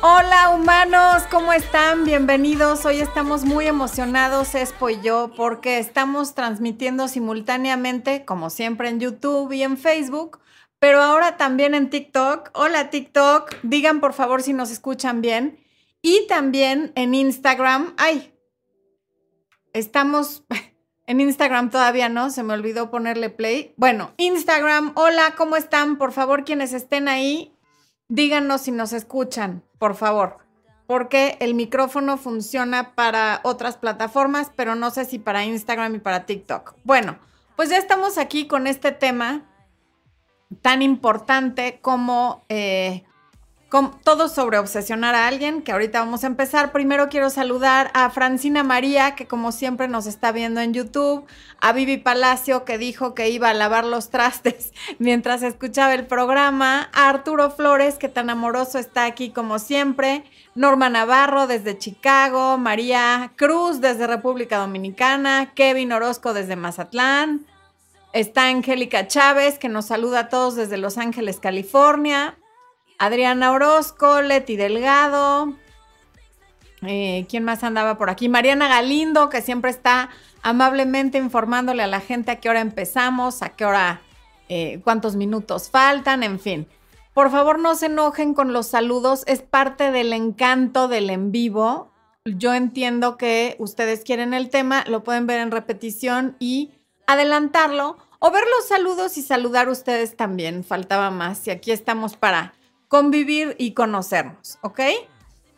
Hola humanos, ¿cómo están? Bienvenidos. Hoy estamos muy emocionados, Espo y yo, porque estamos transmitiendo simultáneamente, como siempre, en YouTube y en Facebook, pero ahora también en TikTok. Hola TikTok, digan por favor si nos escuchan bien. Y también en Instagram. Ay, estamos en Instagram todavía, ¿no? Se me olvidó ponerle play. Bueno, Instagram, hola, ¿cómo están? Por favor, quienes estén ahí, díganos si nos escuchan, por favor. Porque el micrófono funciona para otras plataformas, pero no sé si para Instagram y para TikTok. Bueno, pues ya estamos aquí con este tema tan importante como eh, todo sobre obsesionar a alguien, que ahorita vamos a empezar. Primero quiero saludar a Francina María, que como siempre nos está viendo en YouTube, a Vivi Palacio, que dijo que iba a lavar los trastes mientras escuchaba el programa, a Arturo Flores, que tan amoroso está aquí como siempre, Norma Navarro desde Chicago, María Cruz desde República Dominicana, Kevin Orozco desde Mazatlán, está Angélica Chávez, que nos saluda a todos desde Los Ángeles, California. Adriana Orozco, Leti Delgado. Eh, ¿Quién más andaba por aquí? Mariana Galindo, que siempre está amablemente informándole a la gente a qué hora empezamos, a qué hora, eh, cuántos minutos faltan, en fin. Por favor, no se enojen con los saludos, es parte del encanto del en vivo. Yo entiendo que ustedes quieren el tema, lo pueden ver en repetición y adelantarlo o ver los saludos y saludar ustedes también. Faltaba más y aquí estamos para convivir y conocernos, ¿ok?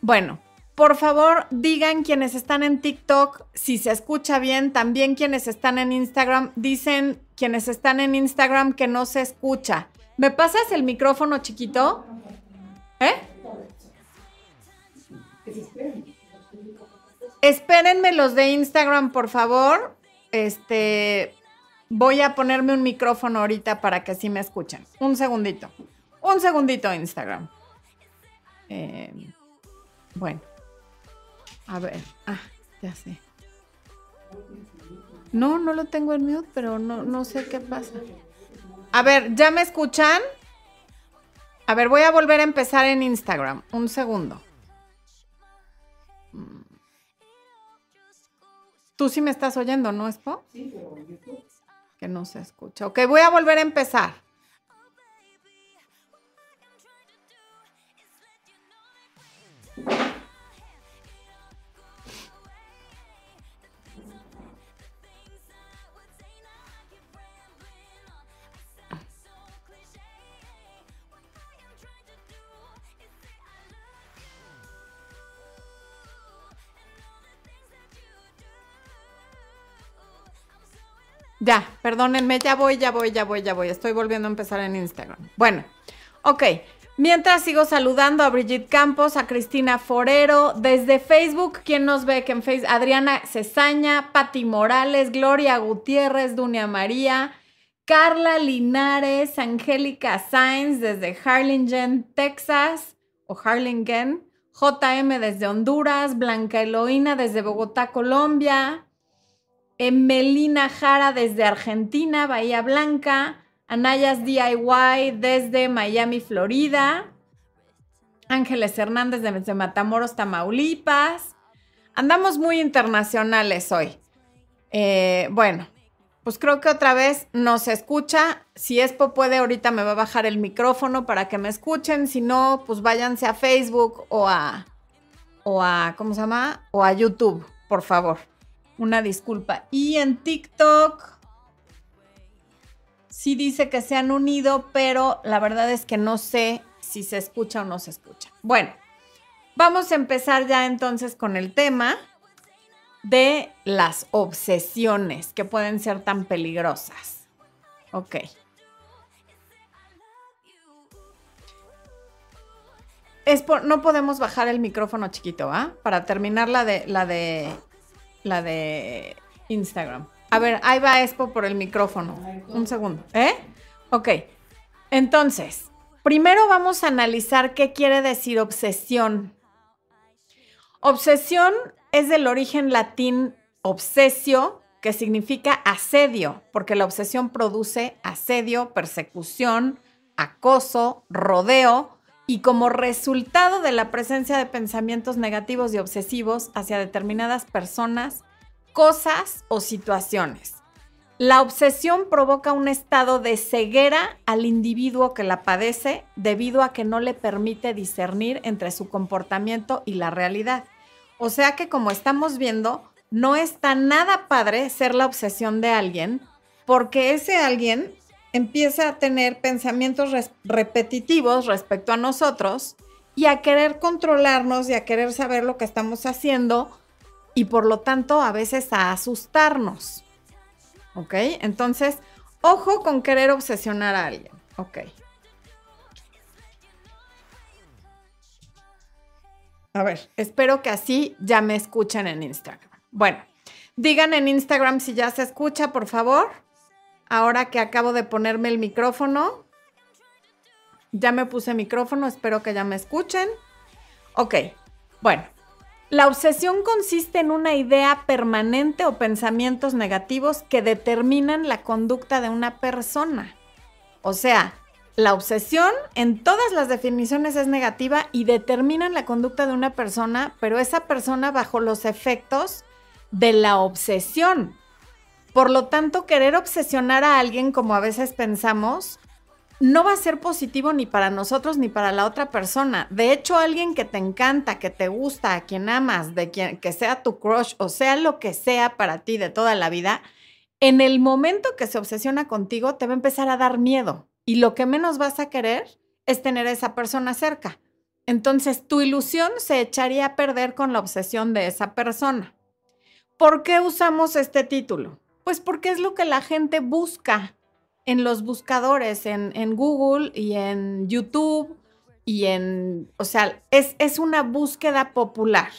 Bueno, por favor digan quienes están en TikTok si se escucha bien, también quienes están en Instagram, dicen quienes están en Instagram que no se escucha. ¿Me pasas el micrófono chiquito? ¿Eh? Espérenme los de Instagram, por favor. Este, voy a ponerme un micrófono ahorita para que así me escuchen. Un segundito. Un segundito Instagram. Eh, bueno. A ver. Ah, ya sé. No, no lo tengo en mute, pero no, no sé qué pasa. A ver, ¿ya me escuchan? A ver, voy a volver a empezar en Instagram. Un segundo. Mm. Tú sí me estás oyendo, ¿no, Espo? Sí, pero Que no se escucha. Ok, voy a volver a empezar. Ya, perdónenme, ya voy, ya voy, ya voy, ya voy. Estoy volviendo a empezar en Instagram. Bueno, ok. Mientras sigo saludando a Brigitte Campos, a Cristina Forero, desde Facebook, ¿quién nos ve? Que en Facebook, Adriana Cesaña, Patti Morales, Gloria Gutiérrez, Dunia María, Carla Linares, Angélica Sainz desde Harlingen, Texas, o Harlingen, JM desde Honduras, Blanca Eloína desde Bogotá, Colombia, Melina Jara desde Argentina, Bahía Blanca, Anayas DIY desde Miami, Florida, Ángeles Hernández desde Matamoros, Tamaulipas. Andamos muy internacionales hoy. Eh, bueno, pues creo que otra vez nos escucha. Si Expo puede, ahorita me va a bajar el micrófono para que me escuchen. Si no, pues váyanse a Facebook o a, o a, ¿cómo se llama? O a YouTube, por favor. Una disculpa. Y en TikTok sí dice que se han unido, pero la verdad es que no sé si se escucha o no se escucha. Bueno, vamos a empezar ya entonces con el tema de las obsesiones que pueden ser tan peligrosas. Ok. Es no podemos bajar el micrófono chiquito, ¿ah? Para terminar la de la de la de Instagram. A ver, ahí va Expo por el micrófono. Un segundo. ¿Eh? Ok. Entonces, primero vamos a analizar qué quiere decir obsesión. Obsesión es del origen latín obsesio, que significa asedio, porque la obsesión produce asedio, persecución, acoso, rodeo, y como resultado de la presencia de pensamientos negativos y obsesivos hacia determinadas personas, cosas o situaciones. La obsesión provoca un estado de ceguera al individuo que la padece debido a que no le permite discernir entre su comportamiento y la realidad. O sea que como estamos viendo, no está nada padre ser la obsesión de alguien porque ese alguien empieza a tener pensamientos repetitivos respecto a nosotros y a querer controlarnos y a querer saber lo que estamos haciendo y por lo tanto a veces a asustarnos. ¿Ok? Entonces, ojo con querer obsesionar a alguien. Ok. A ver, espero que así ya me escuchen en Instagram. Bueno, digan en Instagram si ya se escucha, por favor. Ahora que acabo de ponerme el micrófono. Ya me puse micrófono, espero que ya me escuchen. Ok, bueno. La obsesión consiste en una idea permanente o pensamientos negativos que determinan la conducta de una persona. O sea, la obsesión en todas las definiciones es negativa y determinan la conducta de una persona, pero esa persona bajo los efectos de la obsesión. Por lo tanto, querer obsesionar a alguien como a veces pensamos, no va a ser positivo ni para nosotros ni para la otra persona. De hecho, alguien que te encanta, que te gusta, a quien amas, de quien que sea tu crush o sea lo que sea para ti de toda la vida, en el momento que se obsesiona contigo te va a empezar a dar miedo y lo que menos vas a querer es tener a esa persona cerca. Entonces, tu ilusión se echaría a perder con la obsesión de esa persona. ¿Por qué usamos este título? Pues porque es lo que la gente busca en los buscadores, en, Google y en YouTube y en, o sea, es, es una búsqueda popular.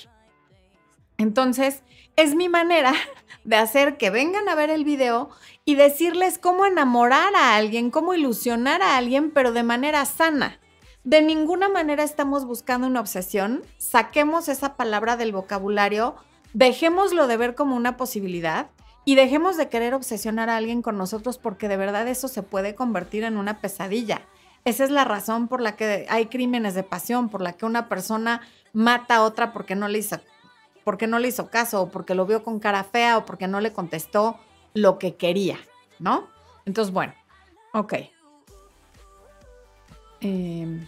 Entonces, es mi manera de hacer que vengan a ver el video y decirles cómo enamorar a alguien, cómo ilusionar a alguien, pero de manera sana. De ninguna manera estamos buscando una obsesión. Saquemos esa palabra del vocabulario, dejémoslo de ver como una posibilidad y dejemos de querer obsesionar a alguien con nosotros porque de verdad eso se puede convertir en una pesadilla. Esa es la razón por la que hay crímenes de pasión, por la que una persona mata a otra porque no le hizo, porque no le hizo caso, o porque lo vio con cara fea, o porque no le contestó lo que quería, ¿no? Entonces, bueno, ok. Em,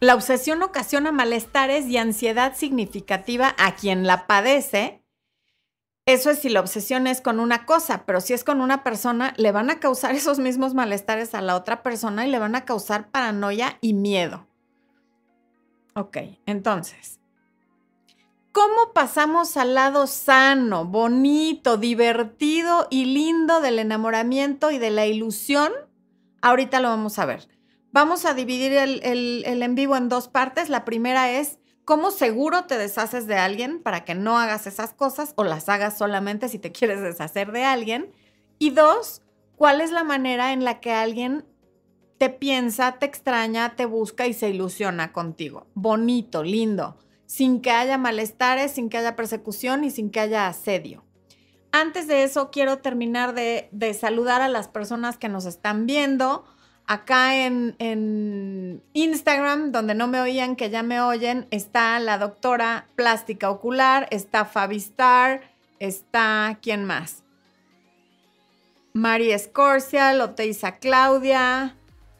la obsesión ocasiona malestares y ansiedad significativa a quien la padece eso es si la obsesión es con una cosa, pero si es con una persona, le van a causar esos mismos malestares a la otra persona y le van a causar paranoia y miedo. Ok, entonces, ¿cómo pasamos al lado sano, bonito, divertido y lindo del enamoramiento y de la ilusión? Ahorita lo vamos a ver. Vamos a dividir el, el en vivo en dos partes. La primera es ¿Cómo seguro te deshaces de alguien para que no hagas esas cosas o las hagas solamente si te quieres deshacer de alguien? Y dos, ¿cuál es la manera en la que alguien te piensa, te extraña, te busca y se ilusiona contigo? Bonito, lindo, sin que haya malestares, sin que haya persecución y sin que haya asedio. Antes de eso, quiero terminar de, de saludar a las personas que nos están viendo. Acá en, Instagram, donde no me oían, que ya me oyen, está la doctora plástica ocular, está Fabi Star, está, ¿quién más? María Escorcia, Loteiza Claudia,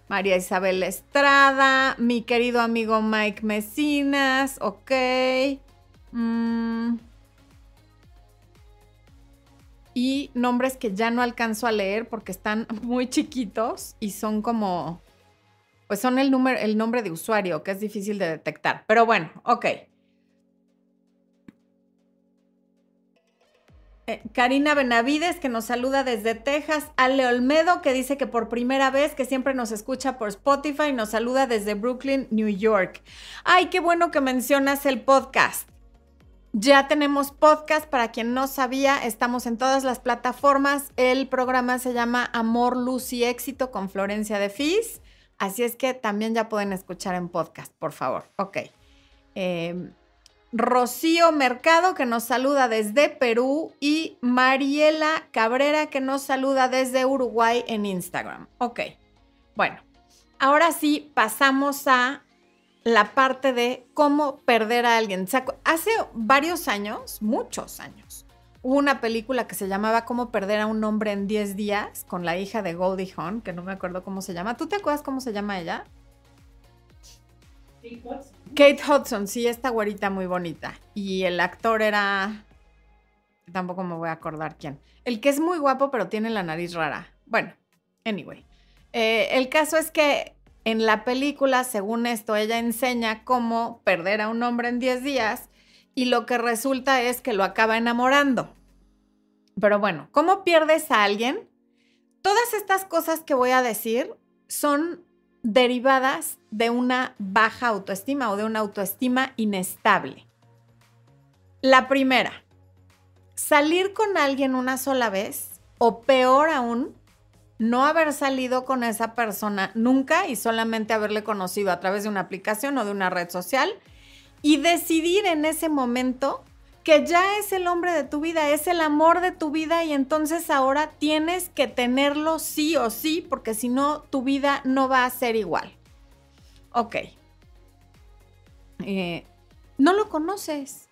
María Isabel Estrada, mi querido amigo Mike Mesinas, ok. Mm y nombres que ya no alcanzo a leer porque están muy chiquitos y son como, pues son el, número, el nombre de usuario, que es difícil de detectar. Pero bueno, ok. Eh, Karina Benavides, que nos saluda desde Texas. Ale Olmedo, que dice que por primera vez, que siempre nos escucha por Spotify, nos saluda desde Brooklyn, New York. Ay, qué bueno que mencionas el podcast. Ya tenemos podcast, para quien no sabía, estamos en todas las plataformas. El programa se llama Amor, Luz y Éxito con Florencia de Fis. Así es que también ya pueden escuchar en podcast, por favor. Ok. Em, Rocío Mercado, que nos saluda desde Perú, y Mariela Cabrera, que nos saluda desde Uruguay en Instagram. Ok. Bueno, ahora sí pasamos a la parte de cómo perder a alguien. Hace varios años, muchos años, hubo una película que se llamaba Cómo perder a un hombre en 10 días con la hija de Goldie Hawn, que no me acuerdo cómo se llama. ¿Tú te acuerdas cómo se llama ella? Kate Hudson. Kate Hudson, sí, esta güerita muy bonita. Y el actor era... Tampoco me voy a acordar quién. El que es muy guapo pero tiene la nariz rara. Bueno, anyway. Eh, el caso es que en la película, según esto, ella enseña cómo perder a un hombre en 10 días y lo que resulta es que lo acaba enamorando. Pero bueno, ¿cómo pierdes a alguien? Todas estas cosas que voy a decir son derivadas de una baja autoestima o de una autoestima inestable. La primera, salir con alguien una sola vez o peor aún, no haber salido con esa persona nunca y solamente haberle conocido a través de una aplicación o de una red social y decidir en ese momento que ya es el hombre de tu vida, es el amor de tu vida y entonces ahora tienes que tenerlo sí o sí porque si no tu vida no va a ser igual. Ok. Eh, no lo conoces.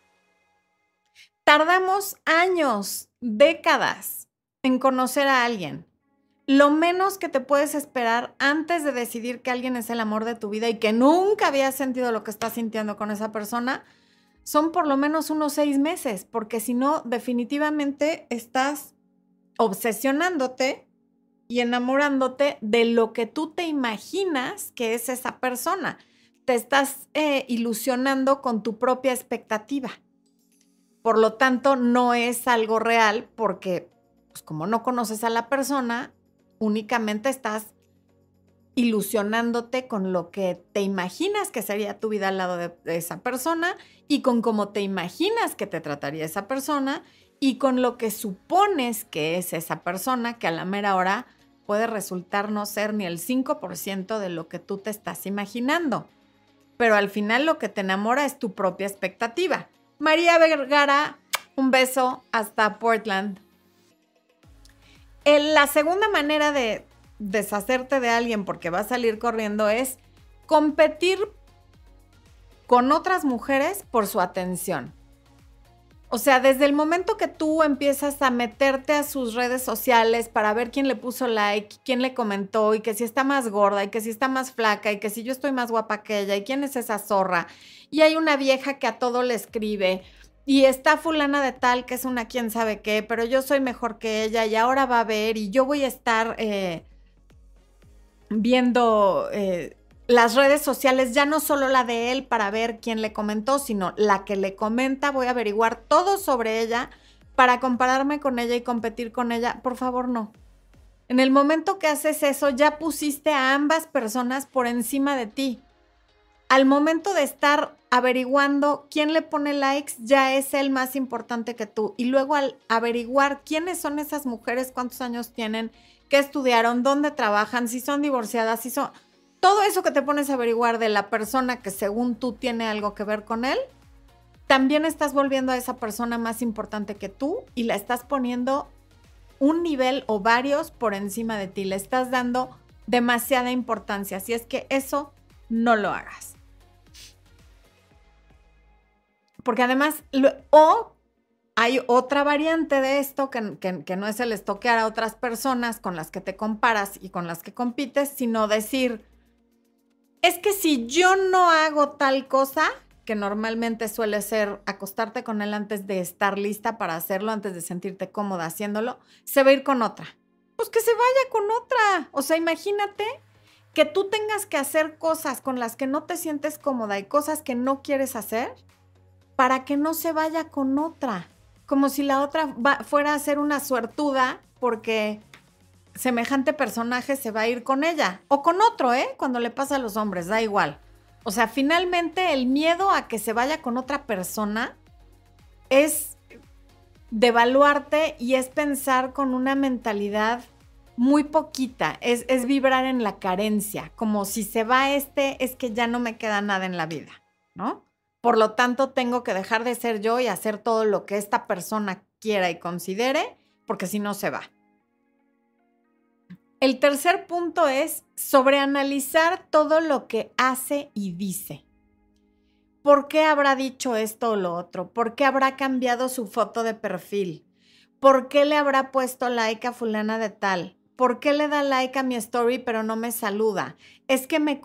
Tardamos años, décadas en conocer a alguien lo menos que te puedes esperar antes de decidir que alguien es el amor de tu vida y que nunca habías sentido lo que estás sintiendo con esa persona, son por lo menos unos seis meses, porque si no, definitivamente estás obsesionándote y enamorándote de lo que tú te imaginas que es esa persona. Te estás eh, ilusionando con tu propia expectativa. Por lo tanto, no es algo real porque, pues, como no conoces a la persona, únicamente estás ilusionándote con lo que te imaginas que sería tu vida al lado de, esa persona y con cómo te imaginas que te trataría esa persona y con lo que supones que es esa persona que a la mera hora puede resultar no ser ni el 5% de lo que tú te estás imaginando. Pero al final lo que te enamora es tu propia expectativa. María Vergara, un beso hasta Portland la segunda manera de deshacerte de alguien porque va a salir corriendo es competir con otras mujeres por su atención. O sea, desde el momento que tú empiezas a meterte a sus redes sociales para ver quién le puso like, quién le comentó y que si está más gorda y que si está más flaca y que si yo estoy más guapa que ella y quién es esa zorra. Y hay una vieja que a todo le escribe y está fulana de tal que es una quién sabe qué, pero yo soy mejor que ella y ahora va a ver y yo voy a estar eh, viendo eh, las redes sociales, ya no solo la de él para ver quién le comentó, sino la que le comenta, voy a averiguar todo sobre ella para compararme con ella y competir con ella. Por favor, no. En el momento que haces eso, ya pusiste a ambas personas por encima de ti al momento de estar averiguando quién le pone likes, ya es el más importante que tú. Y luego al averiguar quiénes son esas mujeres, cuántos años tienen, qué estudiaron, dónde trabajan, si son divorciadas, si son... Todo eso que te pones a averiguar de la persona que según tú tiene algo que ver con él, también estás volviendo a esa persona más importante que tú y la estás poniendo un nivel o varios por encima de ti. Le estás dando demasiada importancia. Así es que eso no lo hagas. Porque además, o hay otra variante de esto que, no es el estoquear a otras personas con las que te comparas y con las que compites, sino decir, es que si yo no hago tal cosa, que normalmente suele ser acostarte con él antes de estar lista para hacerlo, antes de sentirte cómoda haciéndolo, se va a ir con otra. Pues que se vaya con otra. O sea, imagínate que tú tengas que hacer cosas con las que no te sientes cómoda y cosas que no quieres hacer para que no se vaya con otra, como si la otra fuera a ser una suertuda porque semejante personaje se va a ir con ella o con otro, ¿eh? Cuando le pasa a los hombres, da igual. O sea, finalmente el miedo a que se vaya con otra persona es devaluarte y es pensar con una mentalidad muy poquita, es, es, vibrar en la carencia, como si se va este, es que ya no me queda nada en la vida, ¿no? Por lo tanto, tengo que dejar de ser yo y hacer todo lo que esta persona quiera y considere, porque si no se va. El tercer punto es sobreanalizar todo lo que hace y dice. ¿Por qué habrá dicho esto o lo otro? ¿Por qué habrá cambiado su foto de perfil? ¿Por qué le habrá puesto like a fulana de tal? ¿Por qué le da like a mi story pero no me saluda? Es que me,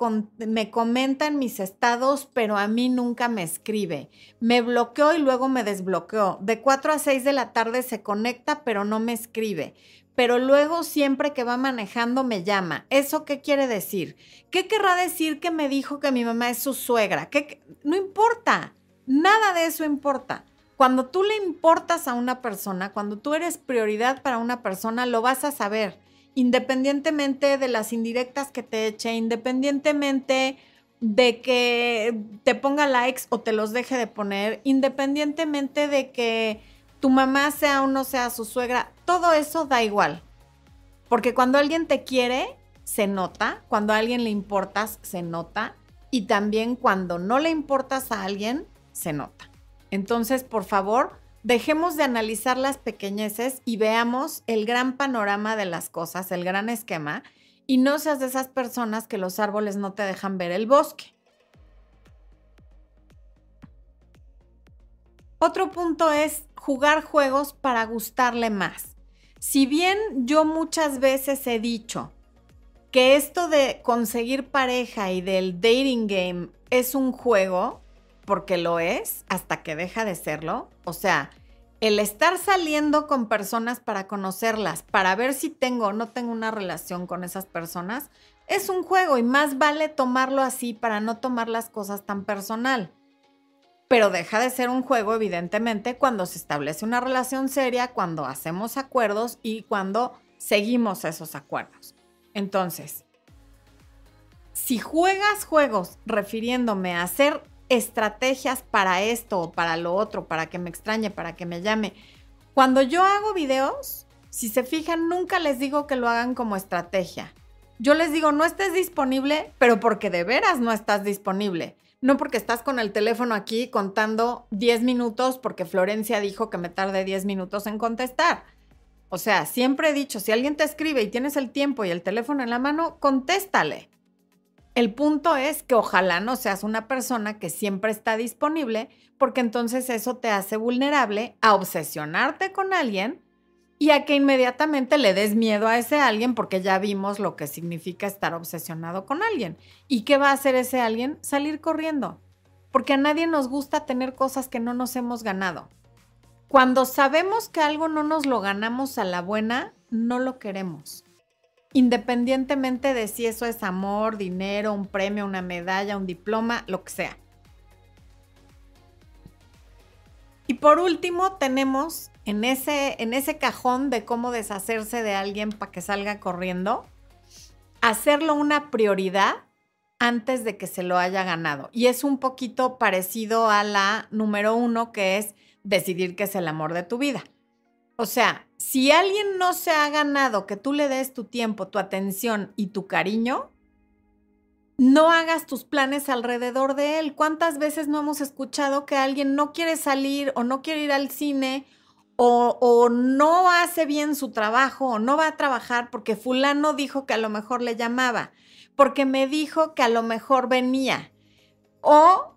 me comenta en mis estados pero a mí nunca me escribe. Me bloqueó y luego me desbloqueó. De 4 a 6 de la tarde se conecta pero no me escribe. Pero luego siempre que va manejando me llama. ¿Eso qué quiere decir? ¿Qué querrá decir que me dijo que mi mamá es su suegra? ¿Qué? No importa. Nada de eso importa. Cuando tú le importas a una persona, cuando tú eres prioridad para una persona, lo vas a saber independientemente de las indirectas que te eche, independientemente de que te ponga likes o te los deje de poner, independientemente de que tu mamá sea o no sea su suegra, todo eso da igual. Porque cuando alguien te quiere, se nota, cuando a alguien le importas, se nota, y también cuando no le importas a alguien, se nota. Entonces, por favor, dejemos de analizar las pequeñeces y veamos el gran panorama de las cosas, el gran esquema, y no seas de esas personas que los árboles no te dejan ver el bosque. Otro punto es jugar juegos para gustarle más. Si bien yo muchas veces he dicho que esto de conseguir pareja y del dating game es un juego, porque lo es hasta que deja de serlo. O sea, el estar saliendo con personas para conocerlas, para ver si tengo o no tengo una relación con esas personas, es un juego y más vale tomarlo así para no tomar las cosas tan personal. Pero deja de ser un juego, evidentemente, cuando se establece una relación seria, cuando hacemos acuerdos y cuando seguimos esos acuerdos. Entonces, si juegas juegos refiriéndome a hacer estrategias para esto o para lo otro, para que me extrañe, para que me llame. Cuando yo hago videos, si se fijan, nunca les digo que lo hagan como estrategia. Yo les digo, no estés disponible, pero porque de veras no estás disponible. No porque estás con el teléfono aquí contando 10 minutos porque Florencia dijo que me tarde 10 minutos en contestar. O sea, siempre he dicho, si alguien te escribe y tienes el tiempo y el teléfono en la mano, contéstale. El punto es que ojalá no seas una persona que siempre está disponible, porque entonces eso te hace vulnerable a obsesionarte con alguien y a que inmediatamente le des miedo a ese alguien porque ya vimos lo que significa estar obsesionado con alguien. ¿Y qué va a hacer ese alguien? Salir corriendo. Porque a nadie nos gusta tener cosas que no nos hemos ganado. Cuando sabemos que algo no nos lo ganamos a la buena, no lo queremos independientemente de si eso es amor, dinero, un premio, una medalla, un diploma, lo que sea. Y por último, tenemos en ese, en ese cajón de cómo deshacerse de alguien para que salga corriendo, hacerlo una prioridad antes de que se lo haya ganado. Y es un poquito parecido a la número uno, que es decidir que es el amor de tu vida. O sea, si alguien no se ha ganado que tú le des tu tiempo, tu atención y tu cariño, no hagas tus planes alrededor de él. ¿Cuántas veces no hemos escuchado que alguien no quiere salir o no quiere ir al cine o, no hace bien su trabajo o no va a trabajar porque fulano dijo que a lo mejor le llamaba, porque me dijo que a lo mejor venía? O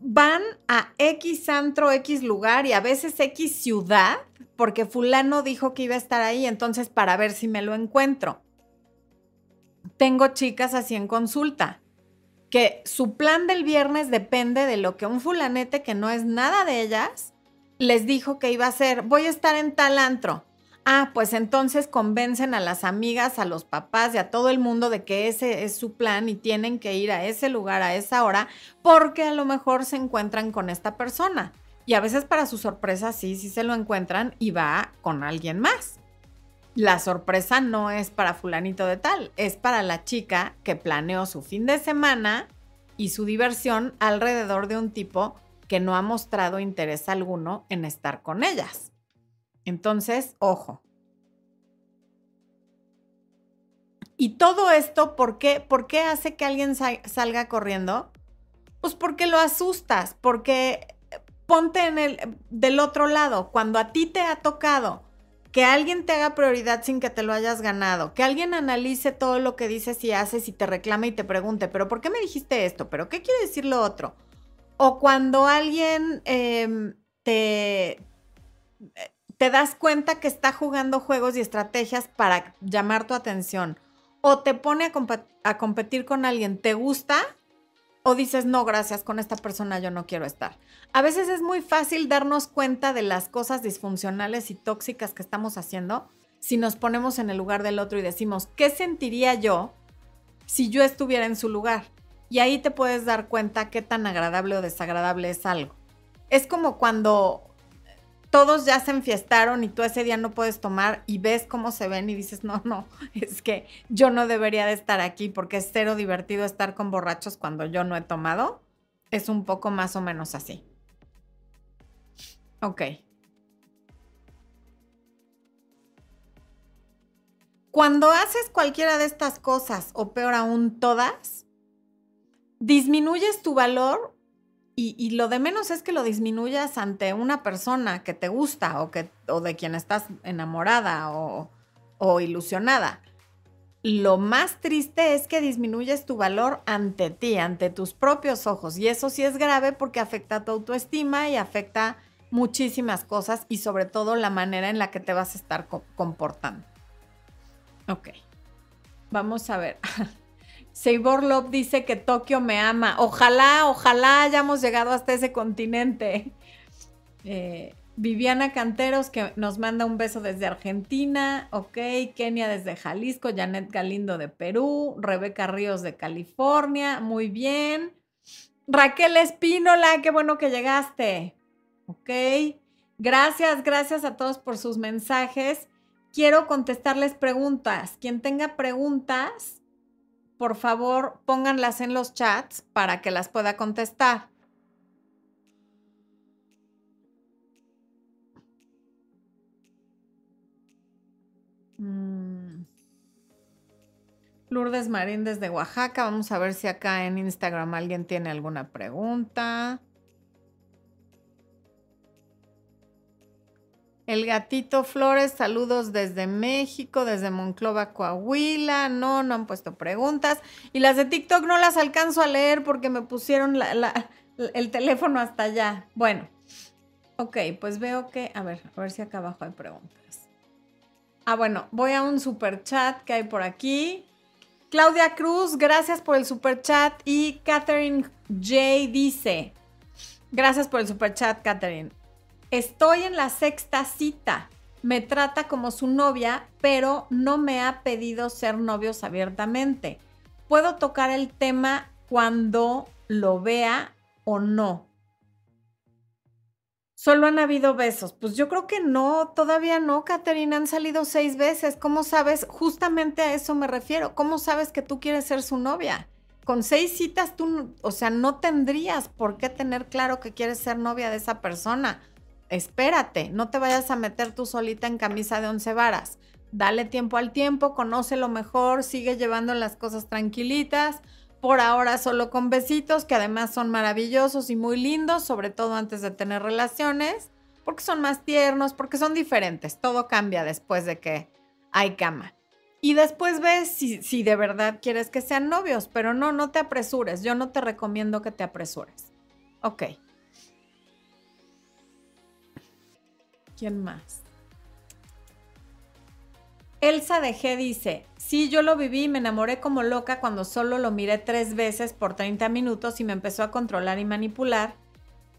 van a X antro, X lugar y a veces X ciudad porque fulano dijo que iba a estar ahí, entonces para ver si me lo encuentro. Tengo chicas así en consulta, que su plan del viernes depende de lo que un fulanete que no es nada de ellas les dijo que iba a hacer. Voy a estar en tal antro. Ah, pues entonces convencen a las amigas, a los papás y a todo el mundo de que ese es su plan y tienen que ir a ese lugar a esa hora porque a lo mejor se encuentran con esta persona. Y a veces para su sorpresa sí, sí se lo encuentran y va con alguien más. La sorpresa no es para fulanito de tal, es para la chica que planeó su fin de semana y su diversión alrededor de un tipo que no ha mostrado interés alguno en estar con ellas. Entonces, ojo. Y todo esto, ¿por qué, ¿por qué hace que alguien salga corriendo? Pues porque lo asustas, porque ponte en el del otro lado, cuando a ti te ha tocado que alguien te haga prioridad sin que te lo hayas ganado, que alguien analice todo lo que dices y haces y te reclame y te pregunte, pero ¿por qué me dijiste esto? ¿Pero qué quiere decir lo otro? O cuando alguien em, te, te das cuenta que está jugando juegos y estrategias para llamar tu atención, o te pone a, a competir con alguien, ¿te gusta? O dices, no, gracias, con esta persona yo no quiero estar. A veces es muy fácil darnos cuenta de las cosas disfuncionales y tóxicas que estamos haciendo si nos ponemos en el lugar del otro y decimos, ¿qué sentiría yo si yo estuviera en su lugar? Y ahí te puedes dar cuenta qué tan agradable o desagradable es algo. Es como cuando todos ya se enfiestaron y tú ese día no puedes tomar y ves cómo se ven y dices, no, no, es que yo no debería de estar aquí porque es cero divertido estar con borrachos cuando yo no he tomado. Es un poco más o menos así. Ok. Cuando haces cualquiera de estas cosas, o peor aún todas, disminuyes tu valor y, lo de menos es que lo disminuyas ante una persona que te gusta o, que, o de quien estás enamorada o, o ilusionada. Lo más triste es que disminuyes tu valor ante ti, ante tus propios ojos. Y eso sí es grave porque afecta a tu autoestima y afecta muchísimas cosas y sobre todo la manera en la que te vas a estar comportando. Ok, vamos a ver. Seibor Love dice que Tokio me ama. Ojalá, ojalá hayamos llegado hasta ese continente. Eh, Viviana Canteros que nos manda un beso desde Argentina. Ok, Kenia desde Jalisco. Janet Galindo de Perú. Rebeca Ríos de California. Muy bien. Raquel Espínola, qué bueno que llegaste. Ok. Gracias, gracias a todos por sus mensajes. Quiero contestarles preguntas. Quien tenga preguntas, por favor, pónganlas en los chats para que las pueda contestar. Mm. Lourdes Marín desde Oaxaca. Vamos a ver si acá en Instagram alguien tiene alguna pregunta. El gatito Flores, saludos desde México, desde Monclova, Coahuila. No, no han puesto preguntas. Y las de TikTok no las alcanzo a leer porque me pusieron el teléfono hasta allá. Bueno, ok, pues veo que, a ver, a ver si acá abajo hay preguntas. Ah, bueno, voy a un super chat que hay por aquí. Claudia Cruz, gracias por el super chat. Y Catherine J dice, gracias por el super chat, Catherine. Estoy en la sexta cita. Me trata como su novia, pero no me ha pedido ser novios abiertamente. ¿Puedo tocar el tema cuando lo vea o no? Solo han habido besos. Pues yo creo que no, todavía no, Caterina. Han salido seis veces. ¿Cómo sabes? Justamente a eso me refiero. ¿Cómo sabes que tú quieres ser su novia? Con seis citas tú, o sea, no tendrías por qué tener claro que quieres ser novia de esa persona espérate, no te vayas a meter tú solita en camisa de once varas. Dale tiempo al tiempo, conoce lo mejor, sigue llevando las cosas tranquilitas. Por ahora solo con besitos, que además son maravillosos y muy lindos, sobre todo antes de tener relaciones, porque son más tiernos, porque son diferentes. Todo cambia después de que hay cama. Y después ves si, si de verdad quieres que sean novios, pero no, no te apresures. Yo no te recomiendo que te apresures. Ok. ¿Quién más? Elsa de G dice, sí, yo lo viví y me enamoré como loca cuando solo lo miré tres veces por 30 minutos y me empezó a controlar y manipular.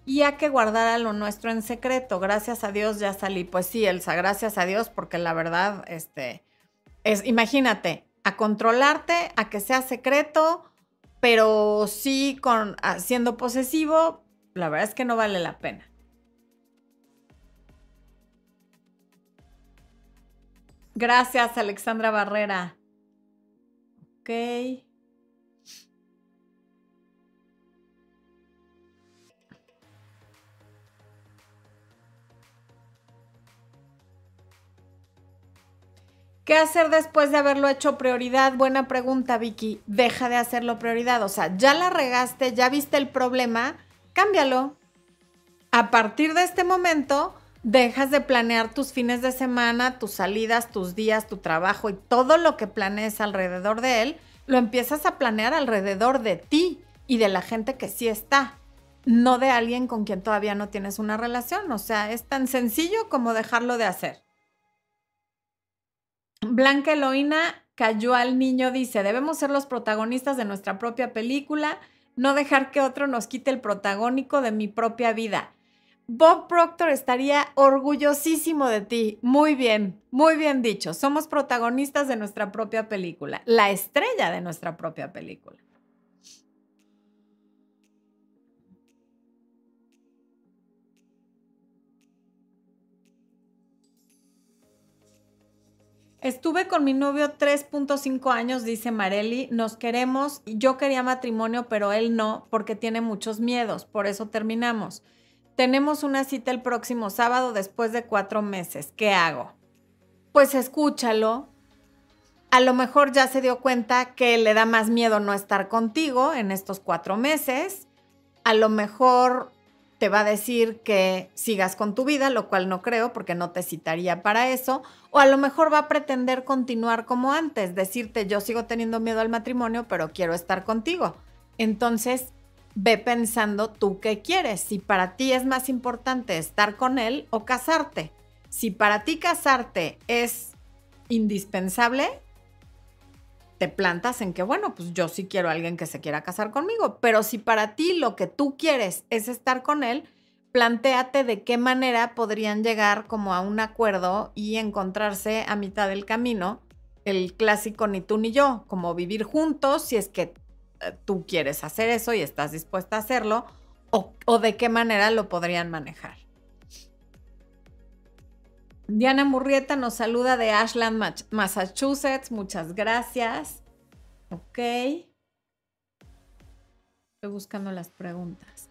Y a que guardara lo nuestro en secreto. Gracias a Dios ya salí. Pues sí, Elsa, gracias a Dios, porque la verdad, este, es, imagínate, a controlarte, a que sea secreto, pero sí con siendo posesivo, la verdad es que no vale la pena. Gracias, Alexandra Barrera. Ok. ¿Qué hacer después de haberlo hecho prioridad? Buena pregunta, Vicky. Deja de hacerlo prioridad. O sea, ya la regaste, ya viste el problema, cámbialo. A partir de este momento, dejas de planear tus fines de semana, tus salidas, tus días, tu trabajo y todo lo que planees alrededor de él, lo empiezas a planear alrededor de ti y de la gente que sí está, no de alguien con quien todavía no tienes una relación. O sea, es tan sencillo como dejarlo de hacer. Blanca Eloína cayó al niño, dice, debemos ser los protagonistas de nuestra propia película, no dejar que otro nos quite el protagónico de mi propia vida. Bob Proctor estaría orgullosísimo de ti. Muy bien, muy bien dicho. Somos protagonistas de nuestra propia película, la estrella de nuestra propia película. Estuve con mi novio 3.5 años, dice Marely. Nos queremos. Yo quería matrimonio, pero él no, porque tiene muchos miedos. Por eso terminamos. Tenemos una cita el próximo sábado después de cuatro meses. ¿Qué hago? Pues escúchalo. A lo mejor ya se dio cuenta que le da más miedo no estar contigo en estos cuatro meses. A lo mejor te va a decir que sigas con tu vida, lo cual no creo porque no te citaría para eso, o a lo mejor va a pretender continuar como antes, decirte yo sigo teniendo miedo al matrimonio, pero quiero estar contigo. Entonces, ve pensando tú qué quieres, si para ti es más importante estar con él o casarte. Si para ti casarte es indispensable, te plantas en que, bueno, pues yo sí quiero a alguien que se quiera casar conmigo, pero si para ti lo que tú quieres es estar con él, planteate de qué manera podrían llegar como a un acuerdo y encontrarse a mitad del camino, el clásico ni tú ni yo, como vivir juntos si es que tú quieres hacer eso y estás dispuesta a hacerlo, o, de qué manera lo podrían manejar. Diana Murrieta nos saluda de Ashland, Massachusetts. Muchas gracias. Ok. Estoy buscando las preguntas.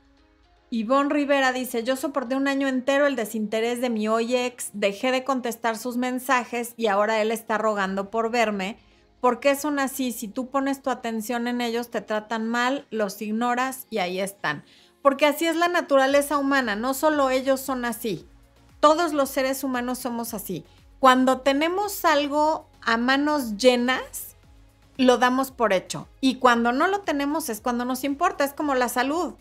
Ivonne Rivera dice, yo soporté un año entero el desinterés de mi hoy ex, dejé de contestar sus mensajes y ahora él está rogando por verme. ¿Por qué son así? Si tú pones tu atención en ellos, te tratan mal, los ignoras y ahí están. Porque así es la naturaleza humana, no solo ellos son así todos los seres humanos somos así. Cuando tenemos algo a manos llenas, lo damos por hecho. Y cuando no lo tenemos es cuando nos importa, es como la salud.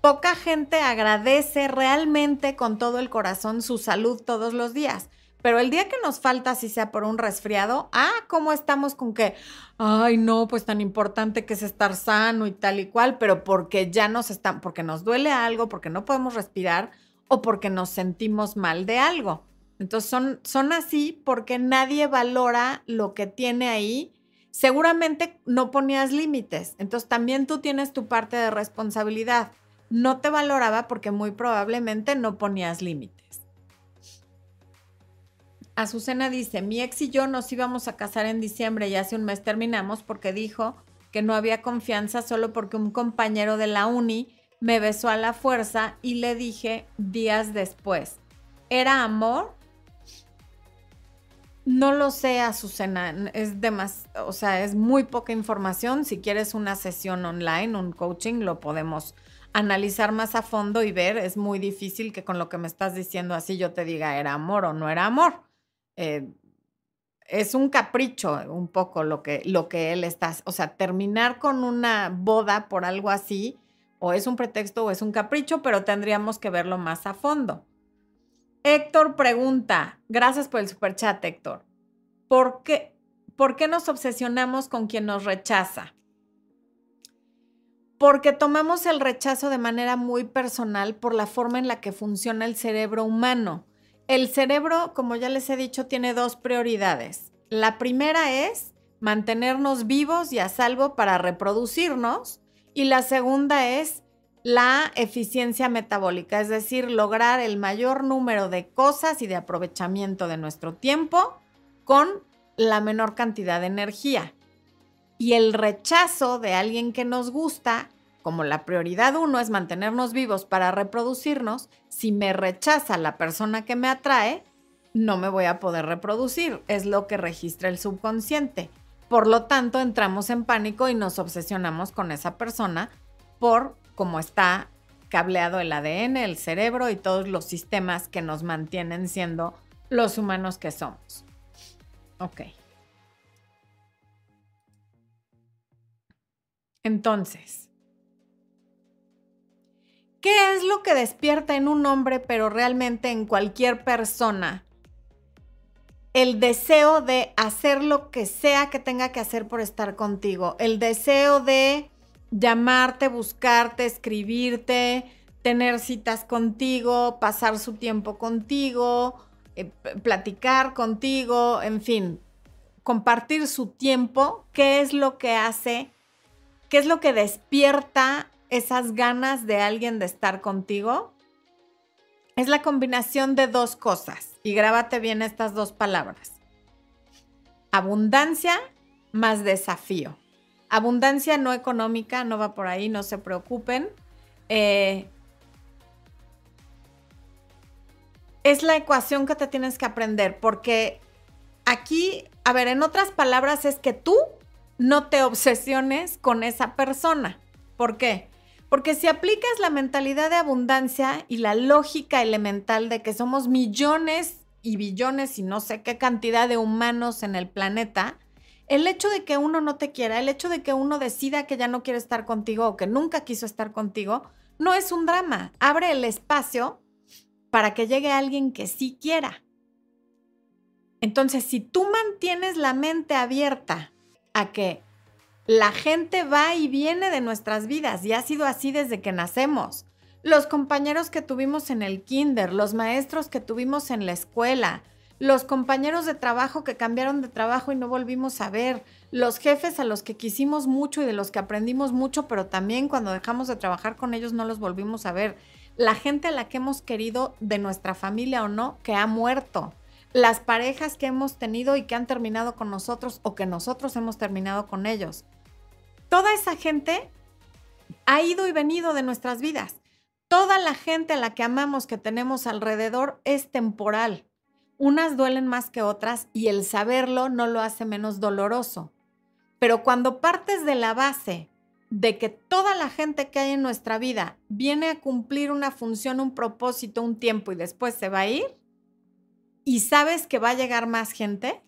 Poca gente agradece realmente con todo el corazón su salud todos los días. Pero el día que nos falta, si sea por un resfriado, ah, ¿cómo estamos con que, ay, no, pues tan importante que es estar sano y tal y cual, pero porque ya nos están, porque nos duele algo, porque no podemos respirar, o porque nos sentimos mal de algo. Entonces son, son así porque nadie valora lo que tiene ahí. Seguramente no ponías límites. Entonces también tú tienes tu parte de responsabilidad. No te valoraba porque muy probablemente no ponías límites. Azucena dice, mi ex y yo nos íbamos a casar en diciembre y hace un mes terminamos porque dijo que no había confianza solo porque un compañero de la uni me besó a la fuerza y le dije días después, ¿era amor? No lo sé, Azucena, es más, o sea, es muy poca información. Si quieres una sesión online, un coaching, lo podemos analizar más a fondo y ver. Es muy difícil que con lo que me estás diciendo así yo te diga era amor o no era amor. Eh, es un capricho un poco lo que, lo que él está, o sea, terminar con una boda por algo así o es un pretexto o es un capricho, pero tendríamos que verlo más a fondo. Héctor pregunta, gracias por el superchat, Héctor. ¿Por qué, ¿Por qué nos obsesionamos con quien nos rechaza? Porque tomamos el rechazo de manera muy personal por la forma en la que funciona el cerebro humano. El cerebro, como ya les he dicho, tiene dos prioridades. La primera es mantenernos vivos y a salvo para reproducirnos y la segunda es la eficiencia metabólica, es decir, lograr el mayor número de cosas y de aprovechamiento de nuestro tiempo con la menor cantidad de energía. Y el rechazo de alguien que nos gusta, como la prioridad uno es mantenernos vivos para reproducirnos, si me rechaza la persona que me atrae, no me voy a poder reproducir. Es lo que registra el subconsciente. Por lo tanto, entramos en pánico y nos obsesionamos con esa persona por cómo está cableado el ADN, el cerebro y todos los sistemas que nos mantienen siendo los humanos que somos. Ok. Entonces, ¿qué es lo que despierta en un hombre, pero realmente en cualquier persona? El deseo de hacer lo que sea que tenga que hacer por estar contigo. El deseo de llamarte, buscarte, escribirte, tener citas contigo, pasar su tiempo contigo, eh, platicar contigo, en fin, compartir su tiempo, qué es lo que hace, qué es lo que despierta esas ganas de alguien de estar contigo. Es la combinación de dos cosas y grábate bien estas dos palabras. Abundancia más desafío. Abundancia no económica, no va por ahí, no se preocupen. Eh, es la ecuación que te tienes que aprender, porque aquí, a ver, en otras palabras, es que tú no te obsesiones con esa persona. ¿Por qué? Porque si aplicas la mentalidad de abundancia y la lógica elemental de que somos millones y billones y no sé qué cantidad de humanos en el planeta, el hecho de que uno no te quiera, el hecho de que uno decida que ya no quiere estar contigo o que nunca quiso estar contigo, no es un drama. Abre el espacio para que llegue alguien que sí quiera. Entonces, si tú mantienes la mente abierta a que la gente va y viene de nuestras vidas y ha sido así desde que nacemos, los compañeros que tuvimos en el kinder, los maestros que tuvimos en la escuela, los compañeros de trabajo que cambiaron de trabajo y no volvimos a ver, los jefes a los que quisimos mucho y de los que aprendimos mucho, pero también cuando dejamos de trabajar con ellos no los volvimos a ver, la gente a la que hemos querido de nuestra familia o no, que ha muerto, las parejas que hemos tenido y que han terminado con nosotros o que nosotros hemos terminado con ellos. Toda esa gente ha ido y venido de nuestras vidas. Toda la gente a la que amamos, que tenemos alrededor, es temporal unas duelen más que otras y el saberlo no lo hace menos doloroso. Pero cuando partes de la base de que toda la gente que hay en nuestra vida viene a cumplir una función, un propósito, un tiempo y después se va a ir, y sabes que va a llegar más gente,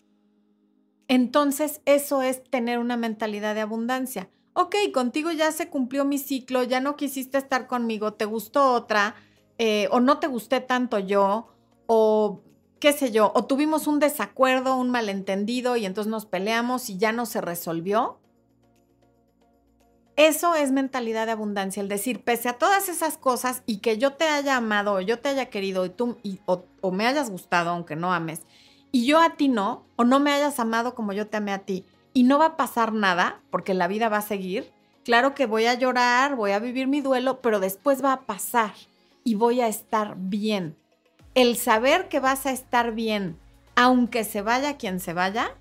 entonces eso es tener una mentalidad de abundancia. Ok, contigo ya se cumplió mi ciclo, ya no quisiste estar conmigo, te gustó otra, eh, o no te gusté tanto yo, o qué sé yo, o tuvimos un desacuerdo, un malentendido y entonces nos peleamos y ya no se resolvió. Eso es mentalidad de abundancia, el decir, pese a todas esas cosas y que yo te haya amado o yo te haya querido y tú o, o me hayas gustado, aunque no ames, y yo a ti no, o no me hayas amado como yo te amé a ti, y no va a pasar nada porque la vida va a seguir, claro que voy a llorar, voy a vivir mi duelo, pero después va a pasar y voy a estar bien el saber que vas a estar bien, aunque se vaya quien se vaya,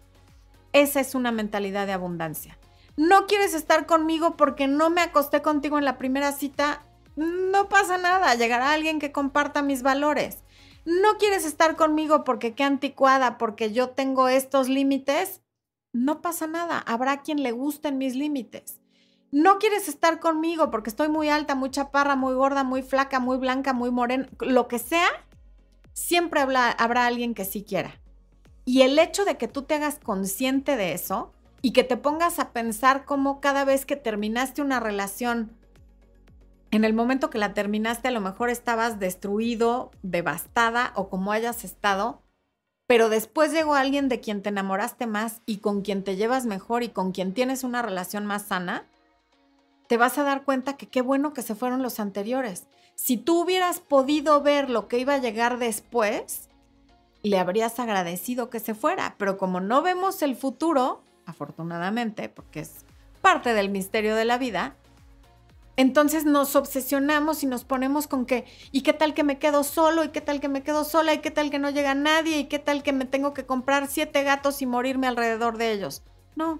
esa es una mentalidad de abundancia. No quieres estar conmigo porque no me acosté contigo en la primera cita, no pasa nada, llegará alguien que comparta mis valores. No quieres estar conmigo porque qué anticuada, porque yo tengo estos límites, no pasa nada, habrá quien le gusten mis límites. No quieres estar conmigo porque estoy muy alta, muy chaparra, muy gorda, muy flaca, muy blanca, muy morena, lo que sea, siempre habrá, alguien que sí quiera. Y el hecho de que tú te hagas consciente de eso y que te pongas a pensar cómo cada vez que terminaste una relación, en el momento que la terminaste a lo mejor estabas destruido, devastada o como hayas estado, pero después llegó alguien de quien te enamoraste más y con quien te llevas mejor y con quien tienes una relación más sana, te vas a dar cuenta que qué bueno que se fueron los anteriores. Si tú hubieras podido ver lo que iba a llegar después, le habrías agradecido que se fuera, pero como no vemos el futuro, afortunadamente, porque es parte del misterio de la vida, entonces nos obsesionamos y nos ponemos con que, ¿y qué tal que me quedo solo? ¿Y qué tal que me quedo sola? ¿Y qué tal que no llega nadie? ¿Y qué tal que me tengo que comprar siete gatos y morirme alrededor de ellos? No.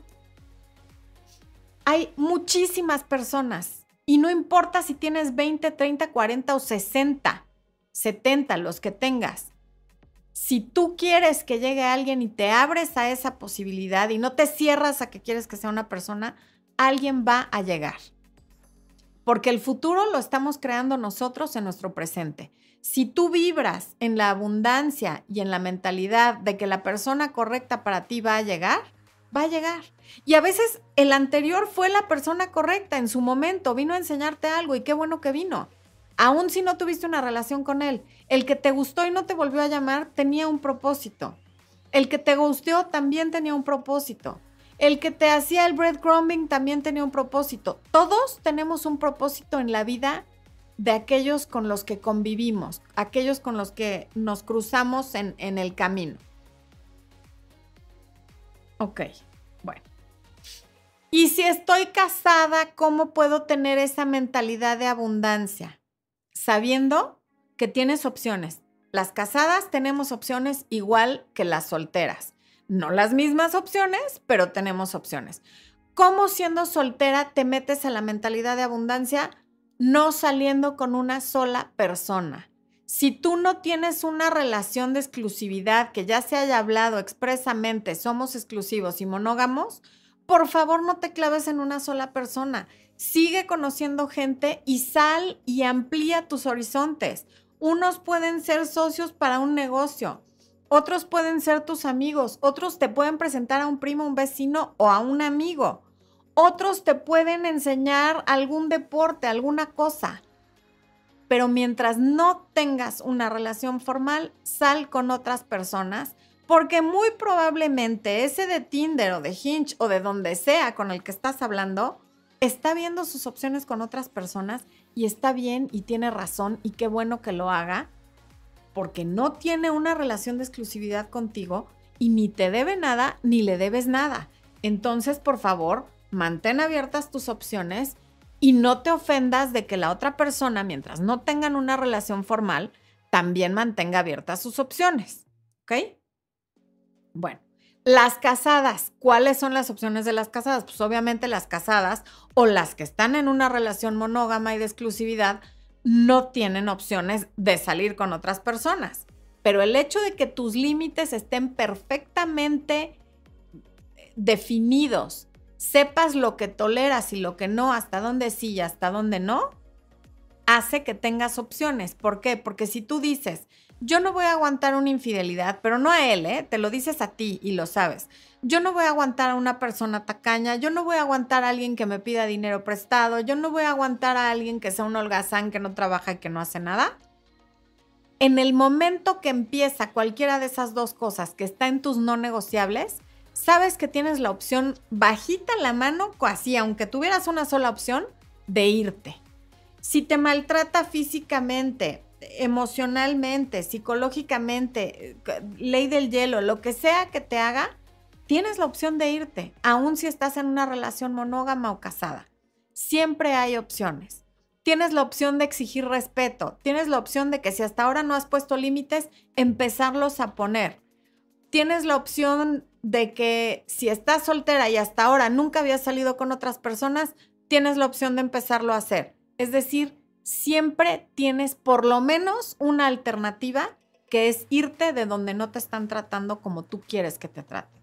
Hay muchísimas personas y no importa si tienes 20, 30, 40 o 60, 70, los que tengas. Si tú quieres que llegue alguien y te abres a esa posibilidad y no te cierras a que quieres que sea una persona, alguien va a llegar. Porque el futuro lo estamos creando nosotros en nuestro presente. Si tú vibras en la abundancia y en la mentalidad de que la persona correcta para ti va a llegar, va a llegar. Y a veces el anterior fue la persona correcta en su momento, vino a enseñarte algo y qué bueno que vino. Aún si no tuviste una relación con él, el que te gustó y no te volvió a llamar tenía un propósito. El que te gustó también tenía un propósito. El que te hacía el breadcrumbing también tenía un propósito. Todos tenemos un propósito en la vida de aquellos con los que convivimos, aquellos con los que nos cruzamos en, en el camino. Ok, bueno. Y si estoy casada, ¿cómo puedo tener esa mentalidad de abundancia? Sabiendo que tienes opciones. Las casadas tenemos opciones igual que las solteras. No las mismas opciones, pero tenemos opciones. ¿Cómo siendo soltera te metes a la mentalidad de abundancia? No saliendo con una sola persona. Si tú no tienes una relación de exclusividad que ya se haya hablado expresamente, somos exclusivos y monógamos, por favor no te claves en una sola persona. Sigue conociendo gente y sal y amplía tus horizontes. Unos pueden ser socios para un negocio, otros pueden ser tus amigos, otros te pueden presentar a un primo, un vecino o a un amigo. Otros te pueden enseñar algún deporte, alguna cosa pero mientras no tengas una relación formal, sal con otras personas, porque muy probablemente ese de Tinder o de Hinge o de donde sea con el que estás hablando, está viendo sus opciones con otras personas y está bien y tiene razón y qué bueno que lo haga, porque no tiene una relación de exclusividad contigo y ni te debe nada ni le debes nada. Entonces, por favor, mantén abiertas tus opciones y no te ofendas de que la otra persona, mientras no tengan una relación formal, también mantenga abiertas sus opciones. ¿Ok? Bueno, las casadas, ¿cuáles son las opciones de las casadas? Pues obviamente las casadas o las que están en una relación monógama y de exclusividad no tienen opciones de salir con otras personas. Pero el hecho de que tus límites estén perfectamente definidos sepas lo que toleras y lo que no, hasta dónde sí y hasta dónde no, hace que tengas opciones. ¿Por qué? Porque si tú dices, yo no voy a aguantar una infidelidad, pero no a él, ¿eh? te lo dices a ti y lo sabes. Yo no voy a aguantar a una persona tacaña, yo no voy a aguantar a alguien que me pida dinero prestado, yo no voy a aguantar a alguien que sea un holgazán que no trabaja y que no hace nada. En el momento que empieza cualquiera de esas dos cosas que está en tus no negociables, sabes que tienes la opción bajita la mano, así, aunque tuvieras una sola opción, de irte. Si te maltrata físicamente, emocionalmente, psicológicamente, ley del hielo, lo que sea que te haga, tienes la opción de irte, aun si estás en una relación monógama o casada. Siempre hay opciones. Tienes la opción de exigir respeto, tienes la opción de que si hasta ahora no has puesto límites, empezarlos a poner. Tienes la opción de que si estás soltera y hasta ahora nunca habías salido con otras personas, tienes la opción de empezarlo a hacer. Es decir, siempre tienes por lo menos una alternativa que es irte de donde no te están tratando como tú quieres que te traten.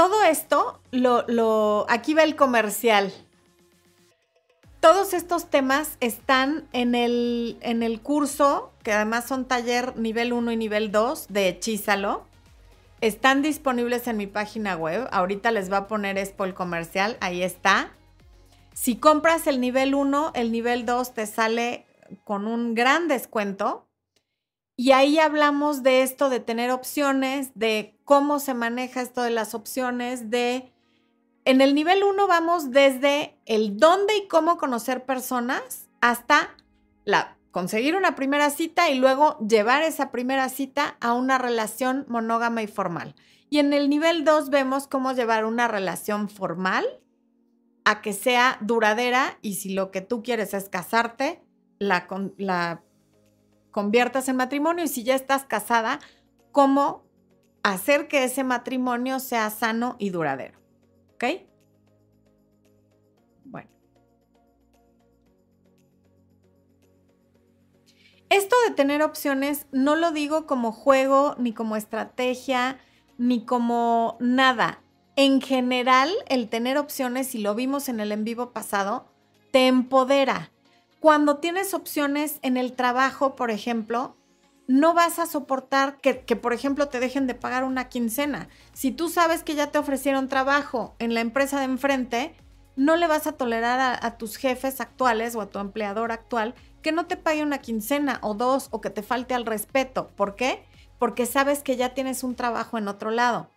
Todo esto, lo, aquí va el comercial. Todos estos temas están en el, en el curso, que además son taller nivel 1 y nivel 2 de Hechízalo. Están disponibles en mi página web. Ahorita les va a poner Expo el comercial. Ahí está. Si compras el nivel 1, el nivel 2 te sale con un gran descuento. Y ahí hablamos de esto, de tener opciones, de cómo se maneja esto de las opciones, de en el nivel 1 vamos desde el dónde y cómo conocer personas hasta conseguir una primera cita y luego llevar esa primera cita a una relación monógama y formal. Y en el nivel 2 vemos cómo llevar una relación formal a que sea duradera y si lo que tú quieres es casarte, la, la conviertas en matrimonio y si ya estás casada, cómo hacer que ese matrimonio sea sano y duradero. ¿Ok? Bueno. Esto de tener opciones no lo digo como juego ni como estrategia, ni como nada. En general, el tener opciones, y lo vimos en el en vivo pasado, te empodera. Cuando tienes opciones en el trabajo, por ejemplo, no vas a soportar que, por ejemplo, te dejen de pagar una quincena. Si tú sabes que ya te ofrecieron trabajo en la empresa de enfrente, no le vas a tolerar a, a, tus jefes actuales o a tu empleador actual que no te pague una quincena o dos o que te falte al respeto. ¿Por qué? Porque sabes que ya tienes un trabajo en otro lado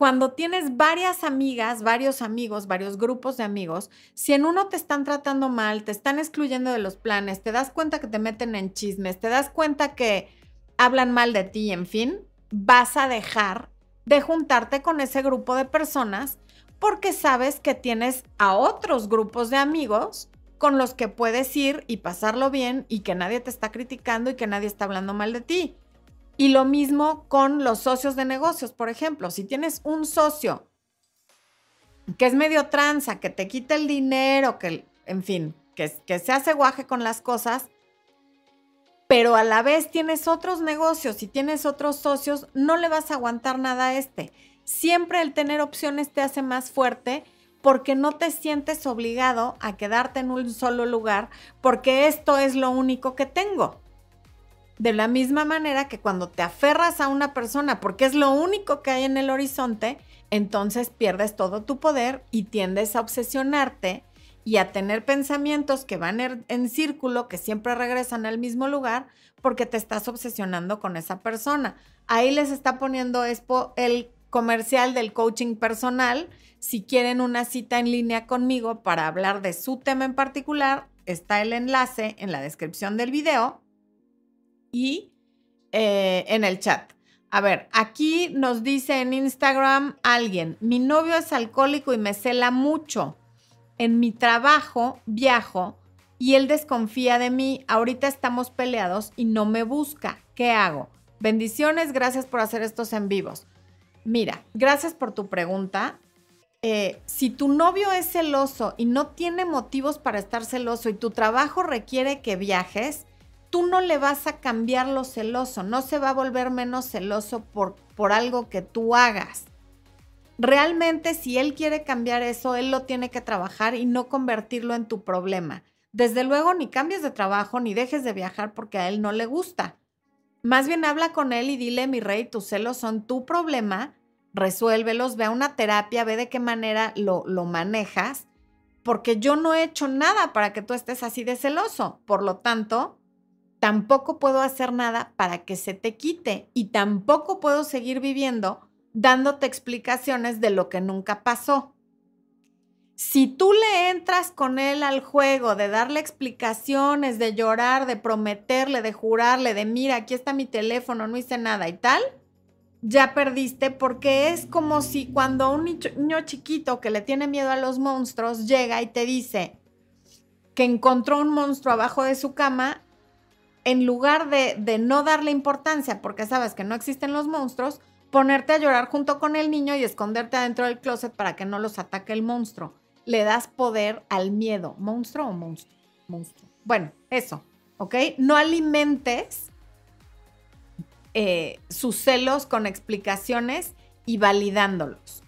cuando tienes varias amigas, varios amigos, varios grupos de amigos, si en uno te están tratando mal, te están excluyendo de los planes, te das cuenta que te meten en chismes, te das cuenta que hablan mal de ti, en fin, vas a dejar de juntarte con ese grupo de personas porque sabes que tienes a otros grupos de amigos con los que puedes ir y pasarlo bien y que nadie te está criticando y que nadie está hablando mal de ti. Y lo mismo con los socios de negocios, por ejemplo, si tienes un socio que es medio tranza, que te quita el dinero, que, en fin, que, que se hace guaje con las cosas, pero a la vez tienes otros negocios y tienes otros socios, no le vas a aguantar nada a este. Siempre el tener opciones te hace más fuerte porque no te sientes obligado a quedarte en un solo lugar porque esto es lo único que tengo. De la misma manera que cuando te aferras a una persona porque es lo único que hay en el horizonte, entonces pierdes todo tu poder y tiendes a obsesionarte y a tener pensamientos que van er, en círculo, que siempre regresan al mismo lugar, porque te estás obsesionando con esa persona. Ahí les está poniendo Expo el comercial del coaching personal. Si quieren una cita en línea conmigo para hablar de su tema en particular, está el enlace en la descripción del video y eh, en el chat. A ver, aquí nos dice en Instagram alguien, mi novio es alcohólico y me cela mucho. En mi trabajo viajo y él desconfía de mí. Ahorita estamos peleados y no me busca. ¿Qué hago? Bendiciones, gracias por hacer estos en vivos. Mira, gracias por tu pregunta. Eh, si tu novio es celoso y no tiene motivos para estar celoso y tu trabajo requiere que viajes, tú no le vas a cambiar lo celoso, no se va a volver menos celoso por, por algo que tú hagas. Realmente si él quiere cambiar eso, él lo tiene que trabajar y no convertirlo en tu problema. Desde luego, ni cambies de trabajo ni dejes de viajar porque a él no le gusta. Más bien habla con él y dile, mi rey, tus celos son tu problema, resuélvelos, ve a una terapia, ve de qué manera lo, lo manejas, porque yo no he hecho nada para que tú estés así de celoso. Por lo tanto, tampoco puedo hacer nada para que se te quite y tampoco puedo seguir viviendo dándote explicaciones de lo que nunca pasó. Si tú le entras con él al juego de darle explicaciones, de llorar, de prometerle, de jurarle, de mira, aquí está mi teléfono, no hice nada y tal, ya perdiste porque es como si cuando un niño chiquito que le tiene miedo a los monstruos llega y te dice que encontró un monstruo abajo de su cama en lugar de, no darle importancia porque sabes que no existen los monstruos, ponerte a llorar junto con el niño y esconderte adentro del closet para que no los ataque el monstruo. Le das poder al miedo. ¿Monstruo o monstruo? Monstruo. Bueno, eso, ¿ok? No alimentes eh, sus celos con explicaciones y validándolos.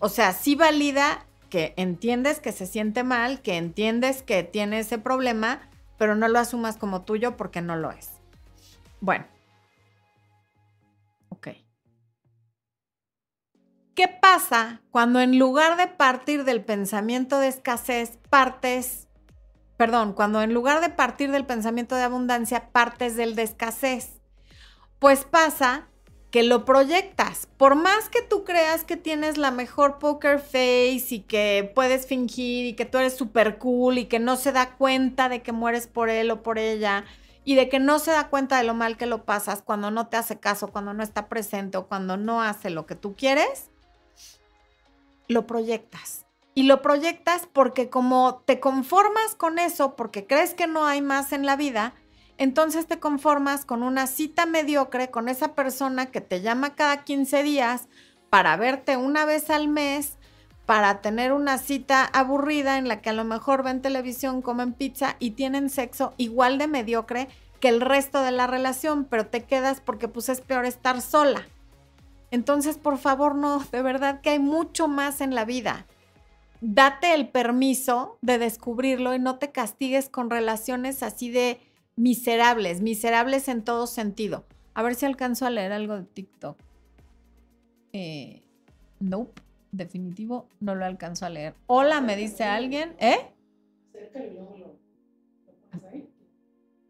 O sea, sí valida que entiendes que se siente mal, que entiendes que tiene ese problema, pero no lo asumas como tuyo porque no lo es. Bueno. Ok. ¿Qué pasa cuando en lugar de partir del pensamiento de escasez, partes, perdón, cuando en lugar de partir del pensamiento de abundancia, partes del de escasez? Pues pasa que lo proyectas. Por más que tú creas que tienes la mejor poker face y que puedes fingir y que tú eres súper cool y que no se da cuenta de que mueres por él o por ella y de que no se da cuenta de lo mal que lo pasas cuando no te hace caso, cuando no está presente o cuando no hace lo que tú quieres, lo proyectas. Y lo proyectas porque como te conformas con eso, porque crees que no hay más en la vida, entonces te conformas con una cita mediocre con esa persona que te llama cada 15 días para verte una vez al mes, para tener una cita aburrida en la que a lo mejor ven televisión, comen pizza y tienen sexo igual de mediocre que el resto de la relación, pero te quedas porque pues es peor estar sola. Entonces, por favor, no, de verdad que hay mucho más en la vida. Date el permiso de descubrirlo y no te castigues con relaciones así de miserables, miserables en todo sentido. A ver si alcanzo a leer algo de TikTok. Eh, nope, definitivo, no lo alcanzo a leer. Hola, me dice alguien, ¿eh?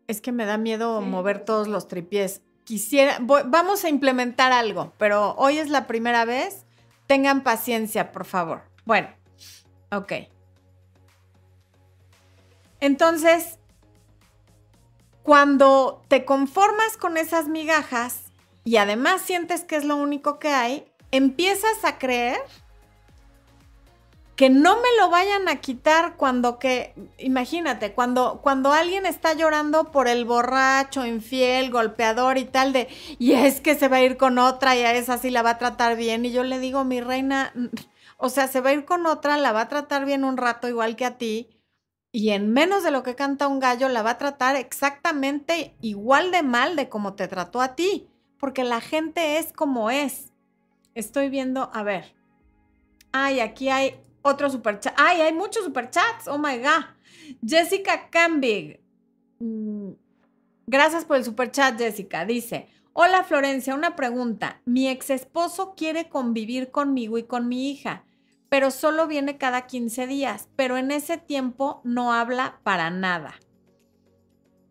Es que me da miedo mover todos los tripiés. Quisiera, vamos a implementar algo, pero hoy es la primera vez. Tengan paciencia, por favor. Bueno, ok. Entonces, cuando te conformas con esas migajas y además sientes que es lo único que hay, empiezas a creer que no me lo vayan a quitar cuando que, imagínate, cuando, cuando alguien está llorando por el borracho, infiel, golpeador y tal de, y es que se va a ir con otra y a esa sí la va a tratar bien. Y yo le digo, mi reina, o sea, se va a ir con otra, la va a tratar bien un rato igual que a ti, y en menos de lo que canta un gallo, la va a tratar exactamente igual de mal de como te trató a ti, porque la gente es como es. Estoy viendo, a ver. Ay, aquí hay otro superchat. Ay, hay muchos superchats. Oh my God. Jessica Cambig. Mm, gracias por el superchat, Jessica. Dice: Hola Florencia, una pregunta. Mi ex esposo quiere convivir conmigo y con mi hija pero solo viene cada 15 días, pero en ese tiempo no habla para nada.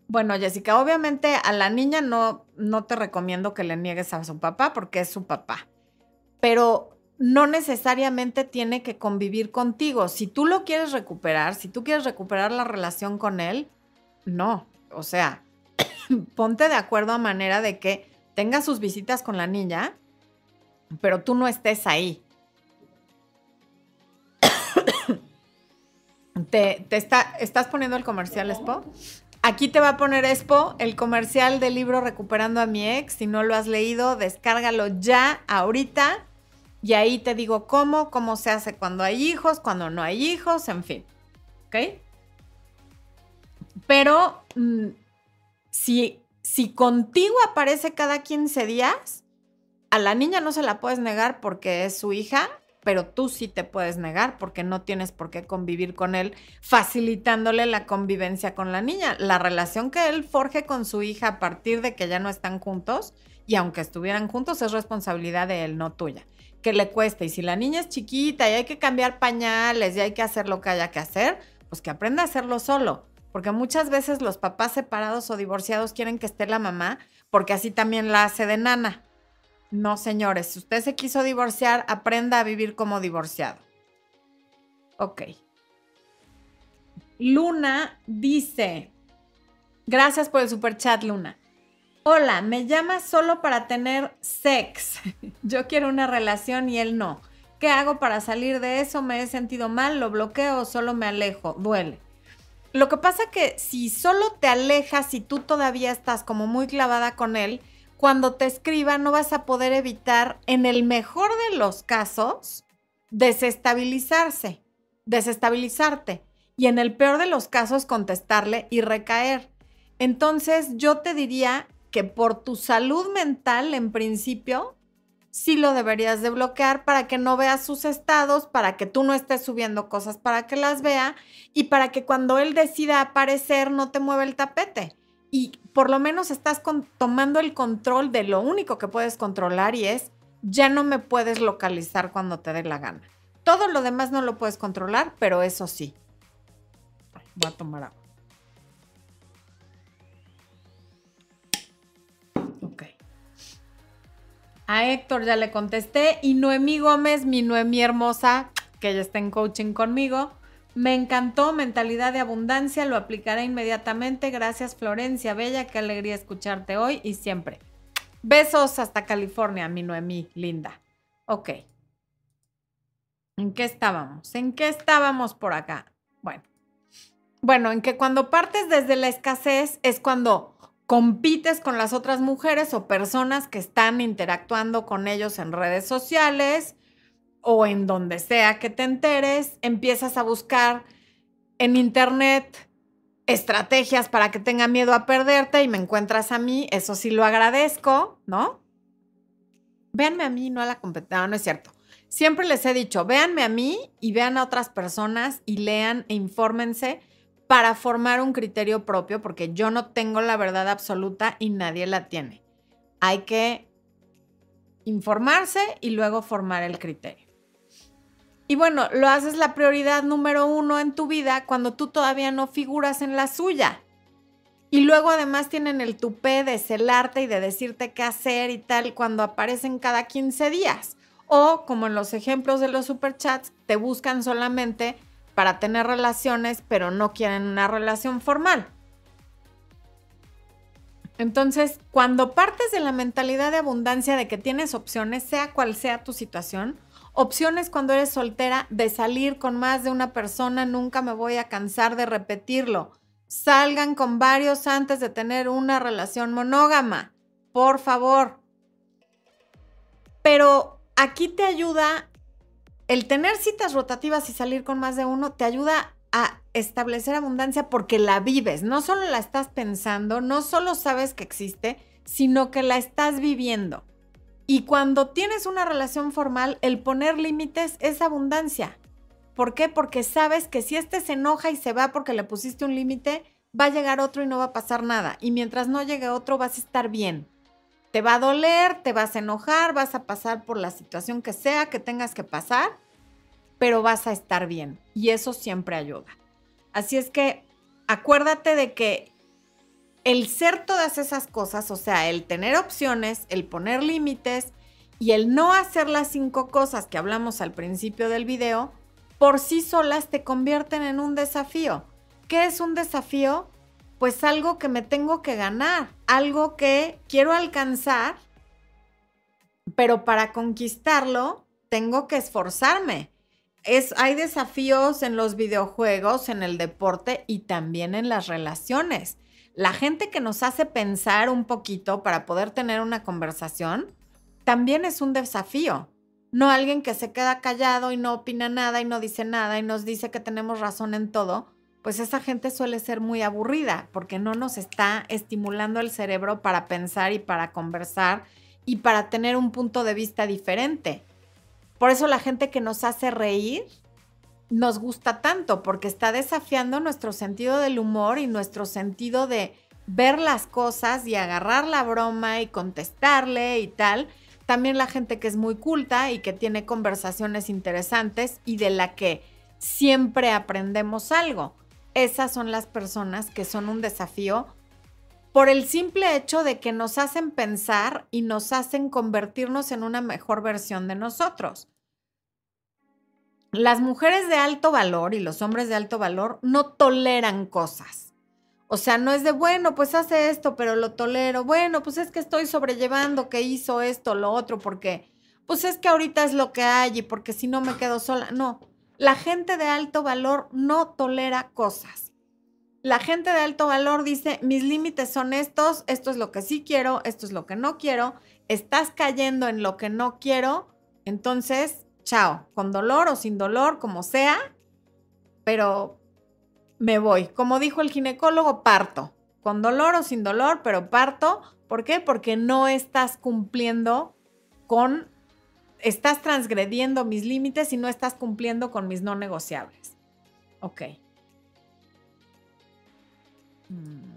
Bueno, Jessica, obviamente a la niña no, no te recomiendo que le niegues a su papá porque es su papá, pero no necesariamente tiene que convivir contigo. Si tú lo quieres recuperar, si tú quieres recuperar la relación con él, no. O sea, ponte de acuerdo a manera de que tenga sus visitas con la niña, pero tú no estés ahí. Te, está, estás poniendo el comercial Expo. Aquí te va a poner Expo el comercial del libro Recuperando a mi ex. Si no lo has leído, descárgalo ya, ahorita. Y ahí te digo cómo, cómo se hace cuando hay hijos, cuando no hay hijos, en fin. ¿Ok? Pero mm, si, si contigo aparece cada 15 días, a la niña no se la puedes negar porque es su hija pero tú sí te puedes negar porque no tienes por qué convivir con él, facilitándole la convivencia con la niña. La relación que él forje con su hija a partir de que ya no están juntos, y aunque estuvieran juntos, es responsabilidad de él, no tuya. Que le cueste. Y si la niña es chiquita y hay que cambiar pañales y hay que hacer lo que haya que hacer, pues que aprenda a hacerlo solo. Porque muchas veces los papás separados o divorciados quieren que esté la mamá, porque así también la hace de nana. No, señores, si usted se quiso divorciar, aprenda a vivir como divorciado. Ok. Luna dice, gracias por el super chat, Luna. Hola, me llama solo para tener sex. Yo quiero una relación y él no. ¿Qué hago para salir de eso? ¿Me he sentido mal? ¿Lo bloqueo solo me alejo? Duele. Lo que pasa que si solo te alejas y tú todavía estás como muy clavada con él, cuando te escriba no vas a poder evitar, en el mejor de los casos, desestabilizarse, desestabilizarte. Y en el peor de los casos, contestarle y recaer. Entonces, yo te diría que por tu salud mental, en principio, sí lo deberías de bloquear para que no veas sus estados, para que tú no estés subiendo cosas para que las vea y para que cuando él decida aparecer no te mueva el tapete y por lo menos estás tomando el control de lo único que puedes controlar y es, ya no me puedes localizar cuando te dé la gana. Todo lo demás no lo puedes controlar, pero eso sí. Voy a tomar agua. Ok. A Héctor ya le contesté y Noemí Gómez, mi Noemí hermosa, que ella está en coaching conmigo, me encantó Mentalidad de Abundancia, lo aplicaré inmediatamente. Gracias Florencia, bella, qué alegría escucharte hoy y siempre. Besos hasta California, mi Noemí, linda. Ok. ¿En qué estábamos? ¿En qué estábamos por acá? Bueno. Bueno, en que cuando partes desde la escasez es cuando compites con las otras mujeres o personas que están interactuando con ellos en redes sociales, o en donde sea que te enteres, empiezas a buscar en internet estrategias para que tenga miedo a perderte y me encuentras a mí, eso sí lo agradezco, ¿no? véanme a mí, no a la competencia. No, no es cierto. Siempre les he dicho, véanme a mí y vean a otras personas y lean e infórmense para formar un criterio propio, porque yo no tengo la verdad absoluta y nadie la tiene. Hay que informarse y luego formar el criterio. Y bueno, lo haces la prioridad número uno en tu vida cuando tú todavía no figuras en la suya. Y luego además tienen el tupé de celarte y de decirte qué hacer y tal cuando aparecen cada 15 días. O como en los ejemplos de los superchats, te buscan solamente para tener relaciones, pero no quieren una relación formal. Entonces, cuando partes de la mentalidad de abundancia de que tienes opciones, sea cual sea tu situación, opciones cuando eres soltera de salir con más de una persona, nunca me voy a cansar de repetirlo. Salgan con varios antes de tener una relación monógama, por favor. Pero aquí te ayuda el tener citas rotativas y salir con más de uno, te ayuda a establecer abundancia porque la vives, no solo la estás pensando, no solo sabes que existe, sino que la estás viviendo. Y cuando tienes una relación formal, el poner límites es abundancia. ¿Por qué? Porque sabes que si este se enoja y se va porque le pusiste un límite, va a llegar otro y no va a pasar nada. Y mientras no llegue otro, vas a estar bien. Te va a doler, te vas a enojar, vas a pasar por la situación que sea que tengas que pasar, pero vas a estar bien y eso siempre ayuda. Así es que acuérdate de que el ser todas esas cosas, o sea, el tener opciones, el poner límites y el no hacer las cinco cosas que hablamos al principio del video, por sí solas te convierten en un desafío. ¿Qué es un desafío? Pues algo que me tengo que ganar, algo que quiero alcanzar, pero para conquistarlo tengo que esforzarme hay desafíos en los videojuegos, en el deporte y también en las relaciones. La gente que nos hace pensar un poquito para poder tener una conversación también es un desafío. No alguien que se queda callado y no opina nada y no dice nada y nos dice que tenemos razón en todo, pues esa gente suele ser muy aburrida porque no nos está estimulando el cerebro para pensar y para conversar y para tener un punto de vista diferente. Por eso la gente que nos hace reír nos gusta tanto, porque está desafiando nuestro sentido del humor y nuestro sentido de ver las cosas y agarrar la broma y contestarle y tal. También la gente que es muy culta y que tiene conversaciones interesantes y de la que siempre aprendemos algo. Esas son las personas que son un desafío por el simple hecho de que nos hacen pensar y nos hacen convertirnos en una mejor versión de nosotros las mujeres de alto valor y los hombres de alto valor no toleran cosas. O sea, no es de, bueno, pues hace esto, pero lo tolero. Bueno, pues es que estoy sobrellevando que hizo esto, lo otro, porque, pues es que ahorita es lo que hay y porque si no me quedo sola. No, la gente de alto valor no tolera cosas. La gente de alto valor dice, mis límites son estos, esto es lo que sí quiero, esto es lo que no quiero, estás cayendo en lo que no quiero, entonces chao, con dolor o sin dolor, como sea, pero me voy. Como dijo el ginecólogo, parto, con dolor o sin dolor, pero parto. ¿Por qué? Porque no estás cumpliendo con, estás transgrediendo mis límites y no estás cumpliendo con mis no negociables. Ok. Mm.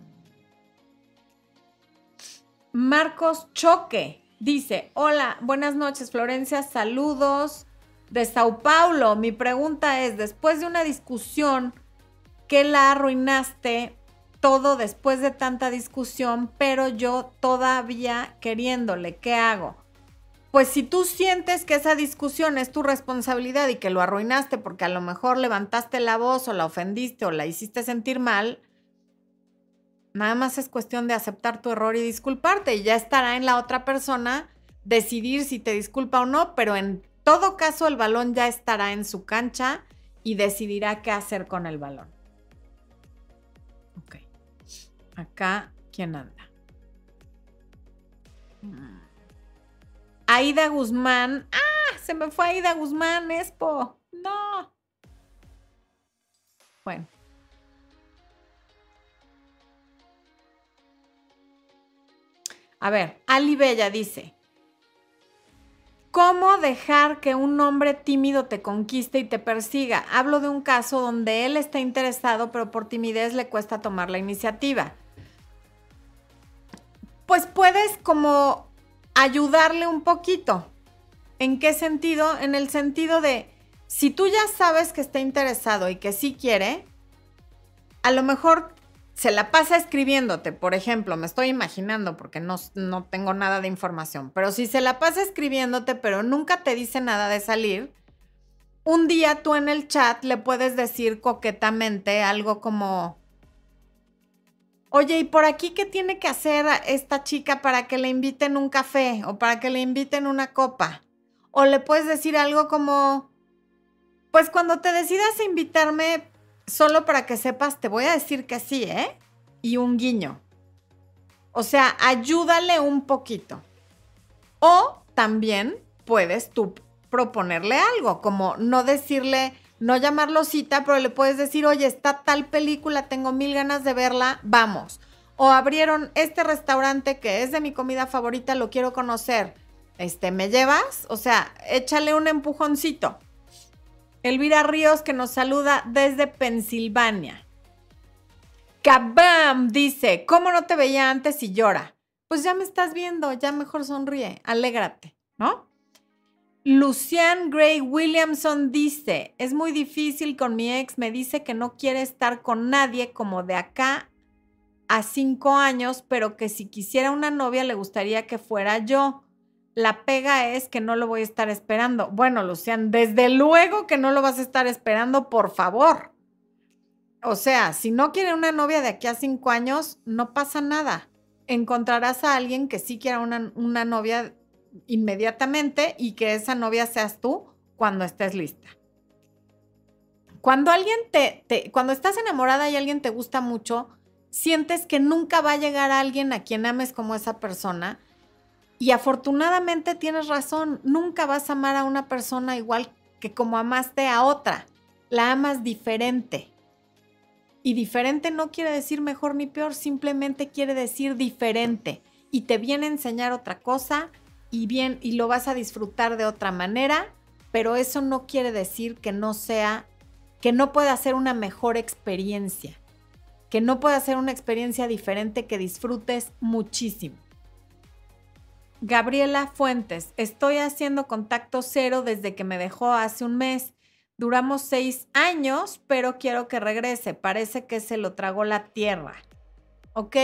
Marcos Choque dice, hola, buenas noches Florencia, saludos de Sao Paulo. Mi pregunta es, después de una discusión que la arruinaste todo después de tanta discusión, pero yo todavía queriéndole, ¿qué hago? Pues si tú sientes que esa discusión es tu responsabilidad y que lo arruinaste porque a lo mejor levantaste la voz o la ofendiste o la hiciste sentir mal, nada más es cuestión de aceptar tu error y disculparte y ya estará en la otra persona decidir si te disculpa o no, pero en todo caso el balón ya estará en su cancha y decidirá qué hacer con el balón. Ok. Acá, ¿quién anda? Mm. Aida Guzmán. ¡Ah! Se me fue Aida Guzmán, Expo. No. Bueno. A ver, Ali Bella dice, ¿Cómo dejar que un hombre tímido te conquiste y te persiga? Hablo de un caso donde él está interesado, pero por timidez le cuesta tomar la iniciativa. Pues puedes como ayudarle un poquito. ¿En qué sentido? En el sentido de, si tú ya sabes que está interesado y que sí quiere, a lo mejor se la pasa escribiéndote, por ejemplo, me estoy imaginando porque no, no, tengo nada de información, pero si se la pasa escribiéndote, pero nunca te dice nada de salir, un día tú en el chat le puedes decir coquetamente algo como, oye, ¿y por aquí qué tiene que hacer esta chica para que le inviten un café o para que le inviten una copa? O le puedes decir algo como, pues cuando te decidas a invitarme, solo para que sepas, te voy a decir que sí, ¿eh? Y un guiño. O sea, ayúdale un poquito. O también puedes tú proponerle algo, como no decirle, no llamarlo cita, pero le puedes decir, oye, está tal película, tengo mil ganas de verla, vamos. O abrieron este restaurante que es de mi comida favorita, lo quiero conocer. Este, ¿me llevas? O sea, échale un empujoncito. Elvira Ríos que nos saluda desde Pensilvania. Kabam dice, ¿cómo no te veía antes y llora? Pues ya me estás viendo, ya mejor sonríe, alégrate, ¿no? Lucian Gray Williamson dice, es muy difícil con mi ex, me dice que no quiere estar con nadie como de acá a cinco años, pero que si quisiera una novia le gustaría que fuera yo. La pega es que no lo voy a estar esperando. Bueno, Lucian, desde luego que no lo vas a estar esperando, por favor. O sea, si no quiere una novia de aquí a cinco años, no pasa nada. Encontrarás a alguien que sí quiera una, una novia inmediatamente y que esa novia seas tú cuando estés lista. Cuando alguien te, te, cuando estás enamorada y alguien te gusta mucho, sientes que nunca va a llegar alguien a quien ames como esa persona y afortunadamente tienes razón, nunca vas a amar a una persona igual que como amaste a otra. La amas diferente. Y diferente no quiere decir mejor ni peor, simplemente quiere decir diferente. Y te viene a enseñar otra cosa y bien, y lo vas a disfrutar de otra manera, pero eso no quiere decir que no sea, que no pueda ser una mejor experiencia, que no pueda ser una experiencia diferente que disfrutes muchísimo. Gabriela Fuentes, estoy haciendo contacto cero desde que me dejó hace un mes. Duramos seis años, pero quiero que regrese. Parece que se lo tragó la tierra. Ok,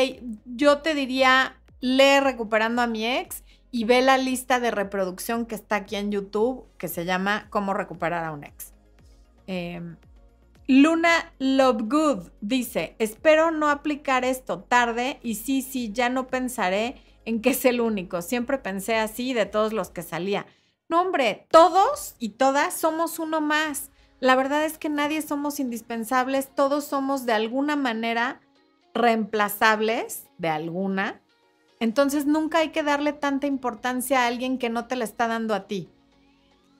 yo te diría, lee recuperando a mi ex y ve la lista de reproducción que está aquí en YouTube, que se llama Cómo recuperar a un ex. Em, Luna Lovegood dice, espero no aplicar esto tarde y sí, sí, ya no pensaré en que es el único. Siempre pensé así de todos los que salía. No, hombre, todos y todas somos uno más. La verdad es que nadie somos indispensables, todos somos de alguna manera reemplazables, de alguna. Entonces nunca hay que darle tanta importancia a alguien que no te la está dando a ti.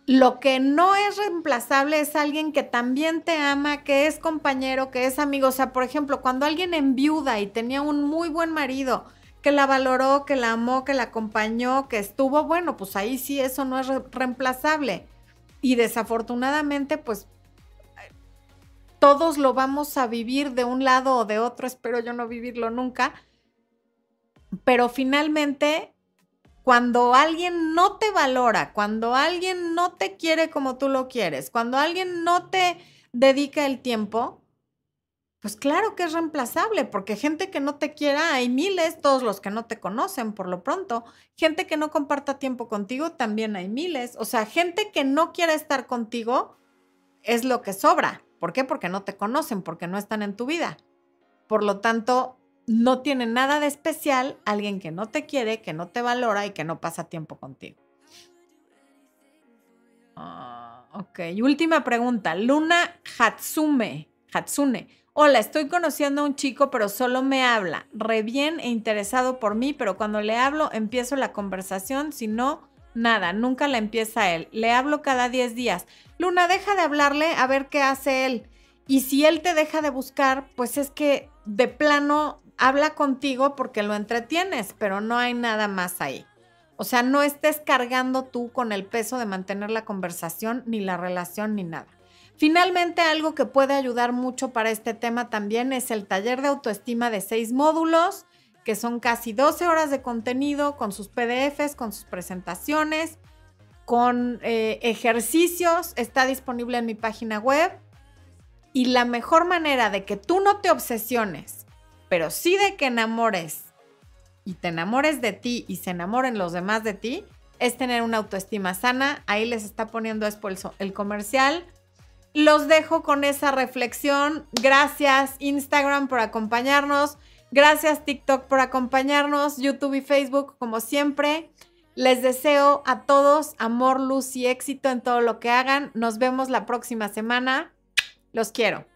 Lo que no es reemplazable es alguien que también te ama, que es compañero, que es amigo. O sea, por ejemplo, cuando alguien enviuda y tenía un muy buen marido, que la valoró, que la amó, que la acompañó, que estuvo, bueno, pues ahí sí eso no es reemplazable. Y desafortunadamente, pues todos lo vamos a vivir de un lado o de otro, espero yo no vivirlo nunca. Pero finalmente, cuando alguien no te valora, cuando alguien no te quiere como tú lo quieres, cuando alguien no te dedica el tiempo, pues claro que es reemplazable, porque gente que no te quiera, hay miles, todos los que no te conocen por lo pronto. Gente que no comparta tiempo contigo, también hay miles. O sea, gente que no quiera estar contigo es lo que sobra. ¿Por qué? Porque no te conocen, porque no están en tu vida. Por lo tanto, no tiene nada de especial alguien que no te quiere, que no te valora y que no pasa tiempo contigo. Ah, ok, última pregunta. Luna Hatsume. Hatsune. Hola, estoy conociendo a un chico, pero solo me habla. Re bien e interesado por mí, pero cuando le hablo empiezo la conversación, si no, nada, nunca la empieza él. Le hablo cada 10 días. Luna, deja de hablarle a ver qué hace él. Y si él te deja de buscar, pues es que de plano habla contigo porque lo entretienes, pero no hay nada más ahí. O sea, no estés cargando tú con el peso de mantener la conversación, ni la relación, ni nada. Finalmente, algo que puede ayudar mucho para este tema también es el taller de autoestima de seis módulos, que son casi 12 horas de contenido con sus PDFs, con sus presentaciones, con eh, ejercicios. Está disponible en mi página web. Y la mejor manera de que tú no te obsesiones, pero sí de que enamores y te enamores de ti y se enamoren los demás de ti, es tener una autoestima sana. Ahí les está poniendo el comercial. Los dejo con esa reflexión. Gracias Instagram por acompañarnos. Gracias TikTok por acompañarnos. YouTube y Facebook como siempre. Les deseo a todos amor, luz y éxito en todo lo que hagan. Nos vemos la próxima semana. Los quiero.